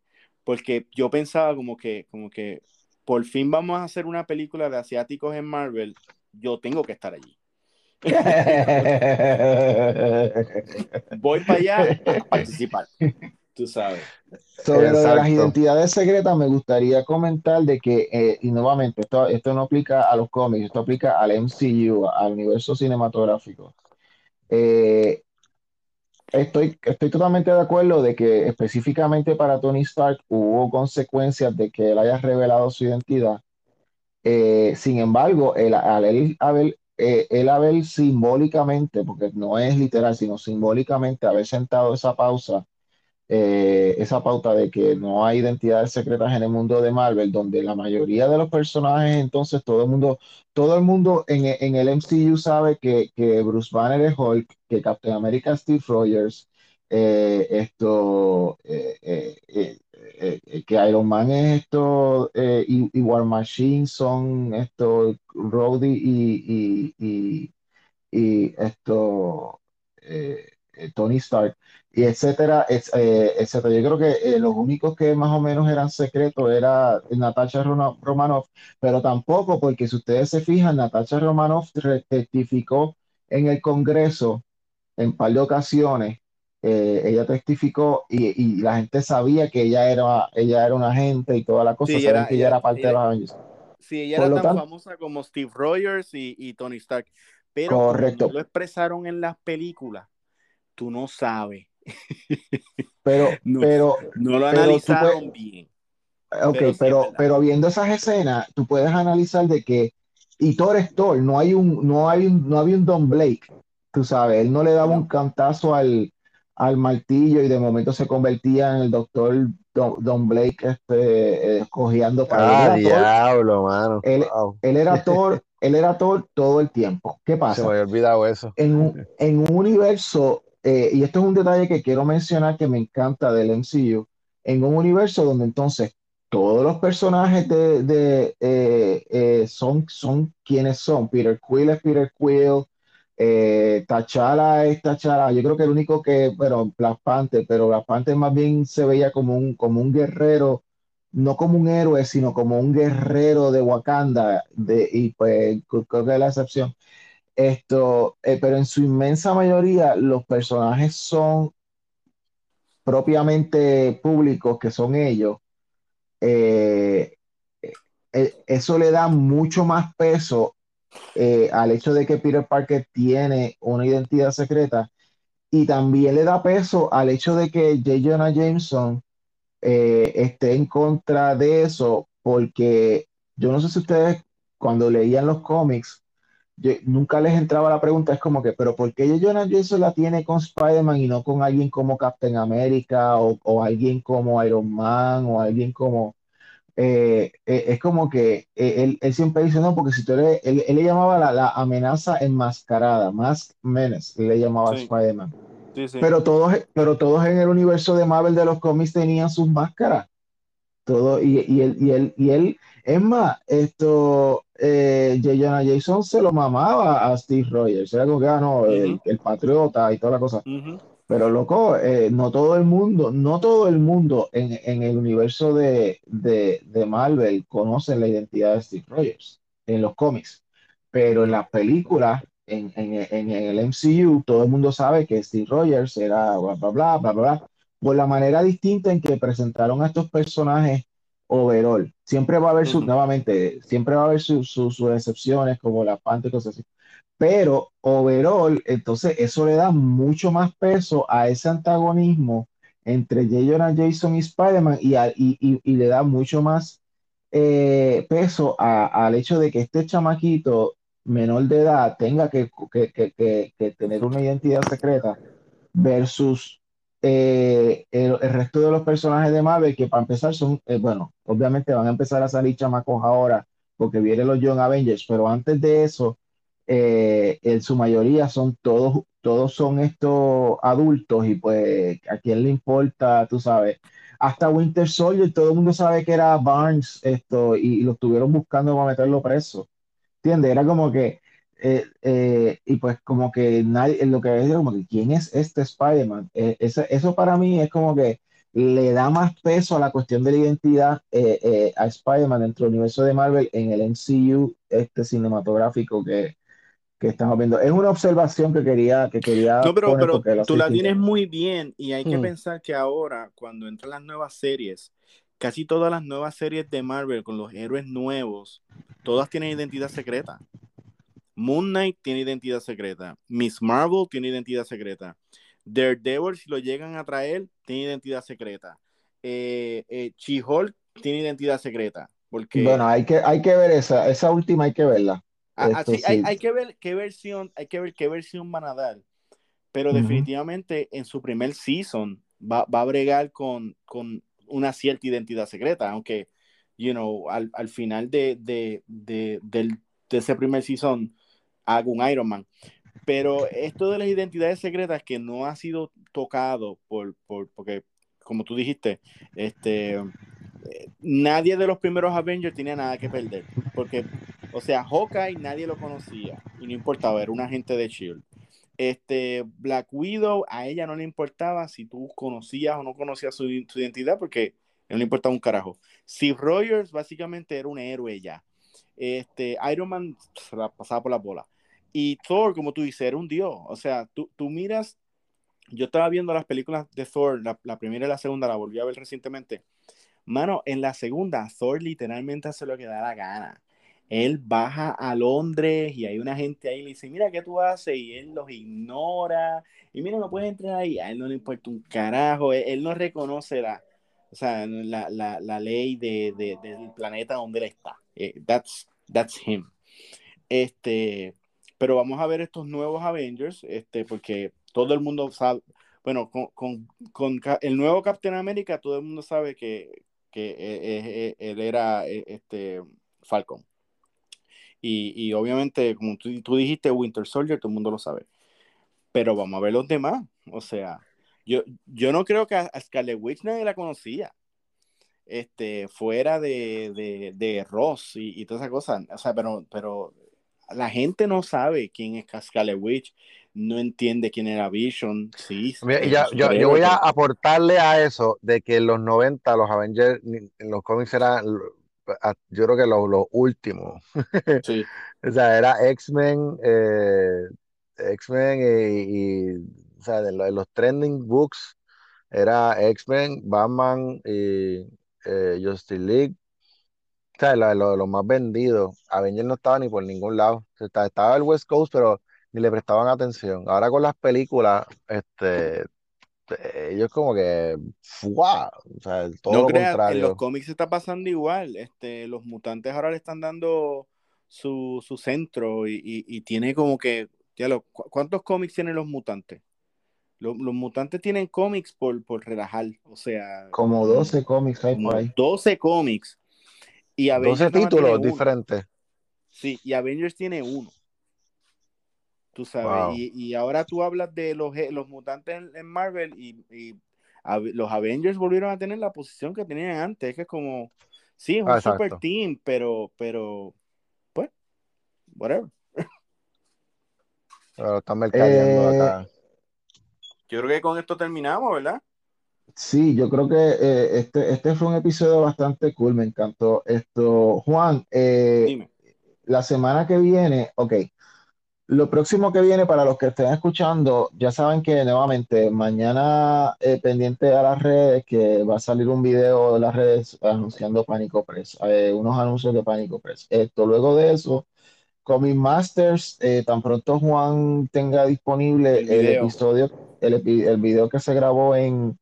porque yo pensaba como que, como que por fin vamos a hacer una película de asiáticos en Marvel yo tengo que estar allí. <laughs> Voy para allá a participar. Tú sabes. Sobre lo de las identidades secretas, me gustaría comentar de que, eh, y nuevamente, esto, esto no aplica a los cómics, esto aplica al MCU, al universo cinematográfico. Eh, estoy, estoy totalmente de acuerdo de que específicamente para Tony Stark hubo consecuencias de que él haya revelado su identidad. Eh, sin embargo, el, el, haber, eh, el haber simbólicamente, porque no es literal, sino simbólicamente haber sentado esa pausa, eh, esa pauta de que no hay identidades secretas en el mundo de Marvel, donde la mayoría de los personajes, entonces todo el mundo, todo el mundo en, el MCU sabe que, que, Bruce Banner es Hulk, que Captain America es Steve Rogers, esto, eh, eh, que Iron Man es esto eh, y, War Machine son esto Rhodey y, y, esto Tony Stark y etcétera, etcétera. Yo creo que los únicos que más o menos eran secretos era Natasha Romanoff, pero tampoco porque si ustedes se fijan, Natasha Romanoff testificó en el Congreso en par de ocasiones eh, ella testificó y, la gente sabía que ella era, ella era una agente y toda la cosa, sí, que ella era parte de los Avengers. Sí, ella era tan famosa como Steve Rogers y, Tony Stark, pero correcto. lo expresaron en las películas, tú no sabes. <laughs> Pero, no, pero no lo analizaron bien. Ok, pero, pero, viendo esas escenas, tú puedes analizar de que y Thor es Thor, no hay un, no hay un, no había un Don Blake, tú sabes, él no le daba un cantazo al, al martillo y de momento se convertía en el doctor Don, Blake este, eh, para ah, diablo, mano. Él, era <laughs> Thor, él era Thor todo el tiempo. ¿Qué pasa? Se me había olvidado eso. En, un universo, eh, y esto es un detalle que quiero mencionar que me encanta del MCU, en un universo donde entonces todos los personajes de, eh, son, son quienes son. Peter Quill es Peter Quill, eh, Tachala es Tachala. Yo creo que el único que, bueno, Black Panther, pero Black Panther más bien se veía como un, como un guerrero, no como un héroe, sino como un guerrero de Wakanda, de, y pues creo que es la excepción. Esto, eh, pero en su inmensa mayoría los personajes son propiamente públicos, que son ellos. Eh, eh, eso le da mucho más peso al hecho de que Peter Parker tiene una identidad secreta y también le da peso al hecho de que J. Jonah Jameson esté en contra de eso, porque yo no sé si ustedes cuando leían los cómics, nunca les entraba la pregunta, es como que, pero ¿por qué Jonah Jameson la tiene con Spider-Man y no con alguien como Captain America o, o alguien como Iron Man o alguien como eh, eh, es como que eh, él, siempre dice, no, porque si tú eres, él, le llamaba la, amenaza enmascarada, Mask Menace, él le llamaba Spider-Man. Pero, todos, pero todos en el universo de Marvel de los cómics tenían sus máscaras. Todo, y, y, él, y, él, y él, es más, esto, eh, Jason se lo mamaba a Steve Rogers, era como que, ah, no, el, patriota y toda la cosa. Pero loco, eh, no todo el mundo, no todo el mundo en, el universo de, Marvel conoce la identidad de Steve Rogers en los cómics. Pero en las películas, en, el MCU, todo el mundo sabe que Steve Rogers era bla, bla, bla, bla, bla, por la manera distinta en que presentaron a estos personajes overall. Siempre va a haber sus, nuevamente, siempre va a haber sus excepciones, como la Panther y cosas así pero overall, entonces eso le da mucho más peso a ese antagonismo entre J. Jonah Jason y Spider-Man y, y, le da mucho más eh, peso al hecho de que este chamaquito menor de edad tenga que, tener una identidad secreta versus eh, el, resto de los personajes de Marvel que para empezar son, eh, bueno, obviamente van a empezar a salir chamacos ahora porque vienen los Young Avengers, pero antes de eso eh, en su mayoría son todos, todos son estos adultos y pues a quién le importa, tú sabes. Hasta Winter Soldier, todo el mundo sabe que era Barnes esto y, lo estuvieron buscando para meterlo preso. ¿Entiendes? Era como que, eh, eh, y pues como que nadie, lo que decía como que, ¿quién es este Spider-Man? eso, eso para mí es como que le da más peso a la cuestión de la identidad a Spider-Man dentro del universo de Marvel en el MCU este cinematográfico que, que estamos viendo. Es una observación que quería que quería No, pero, pero tú la tienes muy bien y hay que hmm. pensar que ahora cuando entran las nuevas series, casi todas las nuevas series de Marvel con los héroes nuevos, todas tienen identidad secreta. Moon Knight tiene identidad secreta. Miss Marvel tiene identidad secreta. Daredevil, si lo llegan a traer, tiene identidad secreta. Eh, eh She-Hulk tiene identidad secreta. Porque... Bueno, hay que, hay que ver esa, esa última hay que verla. Ah, hay, que ver qué versión, hay que ver qué versión van a dar. Pero definitivamente en su primer season va, va a bregar con, con, una cierta identidad secreta, aunque, you know, al, al final de, de, de, de, ese primer season haga un Iron Man. Pero esto de las identidades secretas que no ha sido tocado por, por porque, como tú dijiste, este, eh, nadie de los primeros Avengers tenía nada que perder, porque o sea, Hawkeye nadie lo conocía y no importaba, era un agente de Shield. Este, Black Widow, a ella no le importaba si tú conocías o no conocías su, identidad porque no le importaba un carajo. Steve Rogers básicamente era un héroe ya. Este, Iron Man se la pasaba por la bola. Y Thor, como tú dices, era un dios. O sea, tú, tú miras, yo estaba viendo las películas de Thor, la, la primera y la segunda, la volví a ver recientemente. Mano, en la segunda, Thor literalmente hace lo que da la gana él baja a Londres y hay una gente ahí y le dice, mira, ¿qué tú haces? Y él los ignora. Y mira, no puedes entrar ahí. A él no le importa un carajo. Él, no reconoce la, o sea, la, la, la ley de, de, del planeta donde él está. Eh, that's, that's him. Este, pero vamos a ver estos nuevos Avengers, este, porque todo el mundo sabe, bueno, con, con, con el nuevo Captain America, todo el mundo sabe que, que eh, eh, él era este, Falcon. Y, obviamente, como tú, tú, dijiste, Winter Soldier, todo el mundo lo sabe. Pero vamos a ver los demás. O sea, yo, yo no creo que a, Scarlet Witch nadie la conocía. Este, fuera de, de, de Ross y, y todas esas cosas. O sea, pero, pero la gente no sabe quién es Scarlet Witch, no entiende quién era Vision. Sí, yo, yo, voy a aportarle a eso de que en los 90 los Avengers en los cómics eran yo creo que los lo últimos. <laughs> Sí. o sea, era X-Men, eh, X-Men y, o sea, de, los trending books era X-Men, Batman y eh, Justice League. O sea, lo, lo, más vendido. Avengers no estaba ni por ningún lado. estaba el West Coast, pero ni le prestaban atención. Ahora con las películas, este, ellos como que, ¡fua! O sea, todo No lo creas, en contrario. los cómics está pasando igual. Este, los mutantes ahora le están dando su, su centro y, y- y tiene como que, ya lo, ¿cu- ¿cuántos cómics tienen los mutantes? Los, los mutantes tienen cómics por, por relajar, o sea, Como 12 cómics hay por ahí. 12 cómics. Y Avengers 12 nada más tiene títulos diferentes. Sí, y Avengers tiene uno. Tú sabes, Wow. y, y ahora tú hablas de los, los mutantes en, en Marvel y, y los Avengers volvieron a tener la posición que tenían antes, que es como, sí, es un Ah, super team, pero, pero, pues, whatever. Pero están mercadeando Eh, acá. Yo creo que con esto terminamos, ¿verdad? Sí, yo creo que eh, este, este fue un episodio bastante cool, me encantó. Esto, Juan, eh, Dime. la semana que viene, ok, lo próximo que viene para los que estén escuchando, ya saben que nuevamente mañana eh, pendiente a las redes, que va a salir un video de las redes anunciando Pánico Press, eh, unos anuncios de Pánico Press. Esto, luego de eso, Comic Masters, tan pronto Juan tenga disponible El el, episodio, el, el video que se grabó en,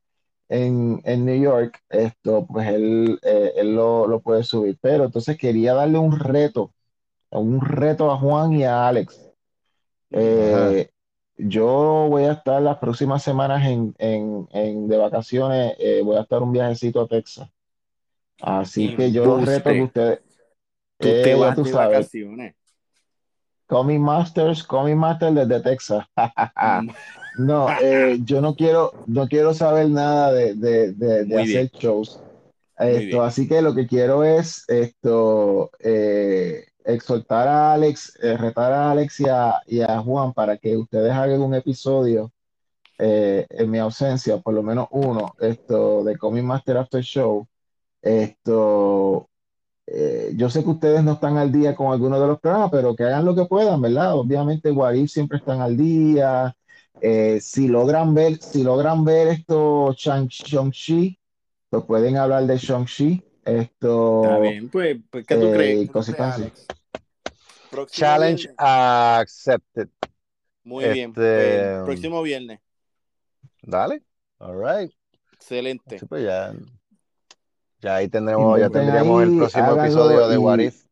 en, en New York, esto, pues él, eh, él lo, lo puede subir. Pero entonces quería darle un reto, un reto a Juan y a Alex. Eh, yo voy a estar las próximas semanas en, en- en- de vacaciones, eh, voy a estar un viajecito a Texas. Así que yo los reto que ustedes, Tú te vas tú de sabes, vacaciones. Comic Masters, Comic Masters desde Texas. <laughs> No, <laughs> eh, yo no quiero, no quiero saber nada de, de- de- de Muy bien. hacer shows. Esto, así que lo que quiero es esto, eh, exhortar a Alex, eh, retar a Alex y a, y a Juan para que ustedes hagan un episodio en mi ausencia, por lo menos uno, esto de Comic Master After Show. Esto, eh, yo sé que ustedes no están al día con alguno de los programas, pero que hagan lo que puedan, ¿verdad? Obviamente, Warif siempre están al día. Eh, si logran ver, si logran ver esto, Shang- Shang-Chi, pues pueden hablar de Shang-Chi. Esto, Está bien, pues, pues, ¿qué tú eh, crees? ¿Qué tú cositas crees, así. Challenge viernes. accepted. Muy bien. Este, Pues, próximo viernes. Dale. All right. Excelente. Sí, pues ya, ya ahí tendremos, ya tendríamos el próximo episodio de y- What If.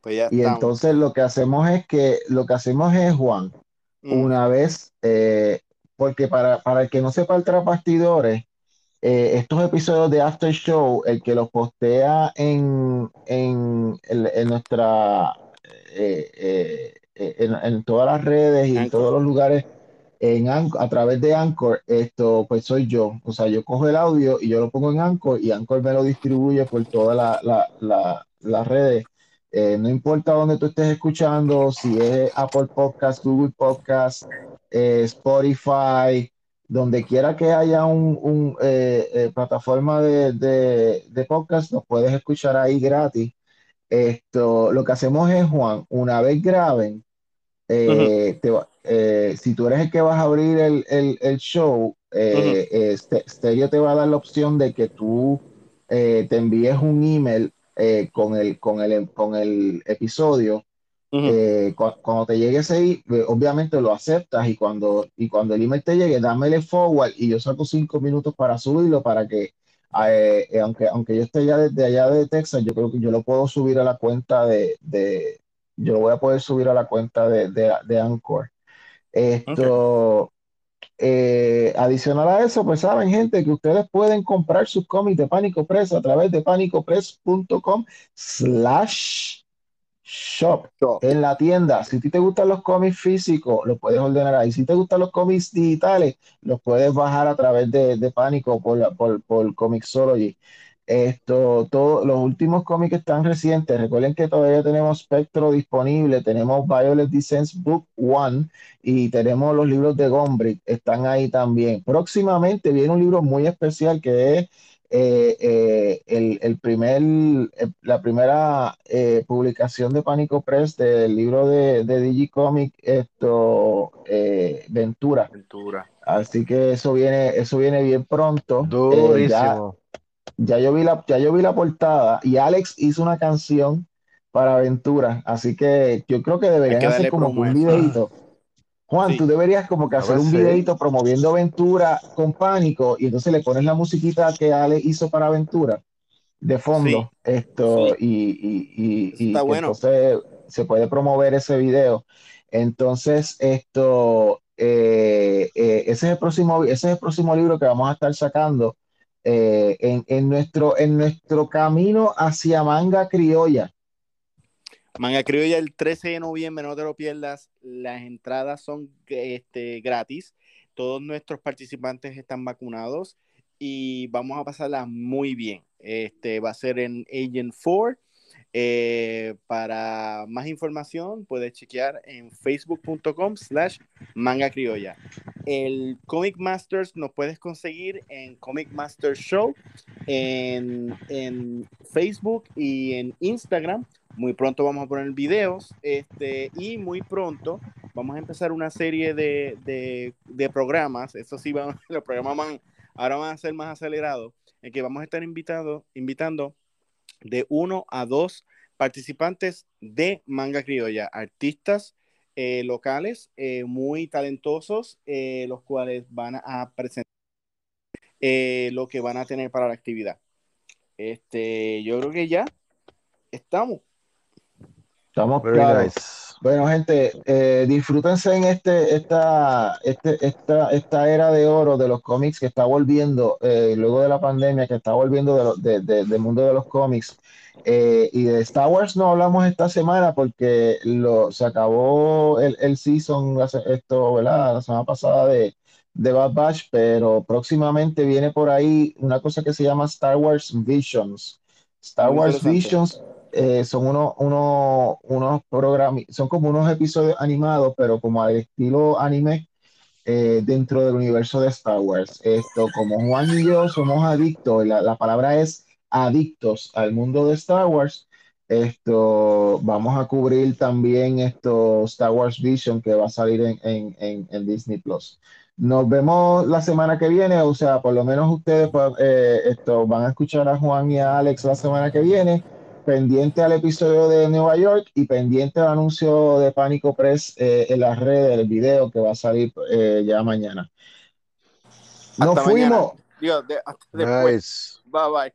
Pues ya Y estamos. entonces lo que hacemos es que, lo que hacemos es, Juan, Mm. una vez, eh, porque para, para el que no sepa el tras bastidores, eh, estos episodios de After Show, el que los postea en, en, en- en nuestra, eh, eh, en, en todas las redes y en todos los lugares, en Anchor- a través de Anchor, esto pues soy yo. O sea, yo cojo el audio y yo lo pongo en Anchor y Anchor me lo distribuye por todas la- la- la- las redes. Eh, no importa dónde tú estés escuchando, si es Apple Podcast, Google Podcast, eh, Spotify, donde quiera que haya un, un, eh, plataforma de, de, de podcast, nos puedes escuchar ahí gratis. Esto, lo que hacemos es, Juan, una vez graben, te si tú eres el que vas a abrir el, el- el show, Stereo te va a dar la opción de que tú te envíes un email eh, con el, con el, con el episodio. Ujú. Eh, cu- cuando te llegue ese, eh, obviamente lo aceptas y cuando, y cuando el email te llegue, dámele forward y yo saco cinco minutos para subirlo para que, eh, eh, aunque, aunque yo esté ya desde allá de Texas, yo creo que yo lo puedo subir a la cuenta de, de yo lo voy a poder subir a la cuenta de, de, de Anchor. Esto, eh, adicional a eso, pues saben, gente, que ustedes pueden comprar sus cómics de Pánico Press a través de panicopress.com slash shop en la tienda. Si a ti te gustan los cómics físicos, los puedes ordenar ahí. Si te gustan los cómics digitales, los puedes bajar a través de, de Pánico por, por, por Comixology. Esto, todos los últimos cómics están recientes, recuerden que todavía tenemos Spectro disponible, tenemos Violet Descents Book One y tenemos los libros de Gombrich, están ahí también. Próximamente viene un libro muy especial que es eh, eh, el, el primer, eh, la primera eh, publicación de Pánico Press del libro de, de Digicomic, esto, Ventura. Ventura. Así que eso viene, eso viene bien pronto. Ya, Durísimo. Ya yo vi la, ya yo vi la portada y Alex hizo una canción para Ventura, así que yo creo que deberían que hacer como un videito. Juan, tú deberías como que hacer un videito promoviendo Aventura con Pánico y entonces le pones la musiquita que Ale hizo para Aventura de fondo. Esto y, y, entonces se puede promover ese video. Entonces, esto, eh, eh, ese, es el próximo, ese es el próximo libro que vamos a estar sacando eh, en, en, nuestro, en nuestro camino hacia manga criolla. Manga Criolla el 13 de noviembre, no te lo pierdas. Las entradas son este, gratis. Todos nuestros participantes están vacunados y vamos a pasarla muy bien. Este va a ser en Agent 4 eh, para más información puedes chequear en facebook.com slash manga criolla. El Comic Masters nos puedes conseguir en Comic Masters Show en, en, Facebook y en Instagram. Muy pronto vamos a poner videos este, y muy pronto vamos a empezar una serie de, de, de programas. Eso sí, vamos, <laughs> los programas van, ahora van a ser más acelerados, en que vamos a estar invitado, invitando de uno a dos participantes de Manga Criolla, artistas eh, locales eh, muy talentosos, eh, los cuales van a presentar lo que van a tener para la actividad. Este, yo creo que ya estamos. Estamos claros. Bueno, gente, eh, disfrútense en este, esta, este, esta, esta era de oro de los cómics que está volviendo, eh, luego de la pandemia, que está volviendo de del mundo de los cómics. Eh, y de Star Wars no hablamos esta semana porque lo, se acabó el, el season, esto, ¿verdad? La semana pasada de, de Bad Batch, pero próximamente viene por ahí una cosa que se llama Star Wars Visions. Star Wars Visions eh, son unos uno, unos programas, son como unos episodios animados, pero como al estilo anime eh, dentro del universo de Star Wars. Esto, como Juan y yo somos adictos, la, la, palabra es adictos al mundo de Star Wars. Esto, vamos a cubrir también esto Star Wars Vision que va a salir en, en, en, Disney Plus. Nos vemos la semana que viene, o sea, por lo menos ustedes eh, esto, van a escuchar a Juan y a Alex la semana que viene pendiente al episodio de Nueva York y pendiente al anuncio de Pánico Press eh, en las redes, el video que va a salir eh, ya mañana. Nos fuimos. Dios, de, después. Bye bye.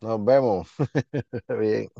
Nos vemos. <laughs> Bien.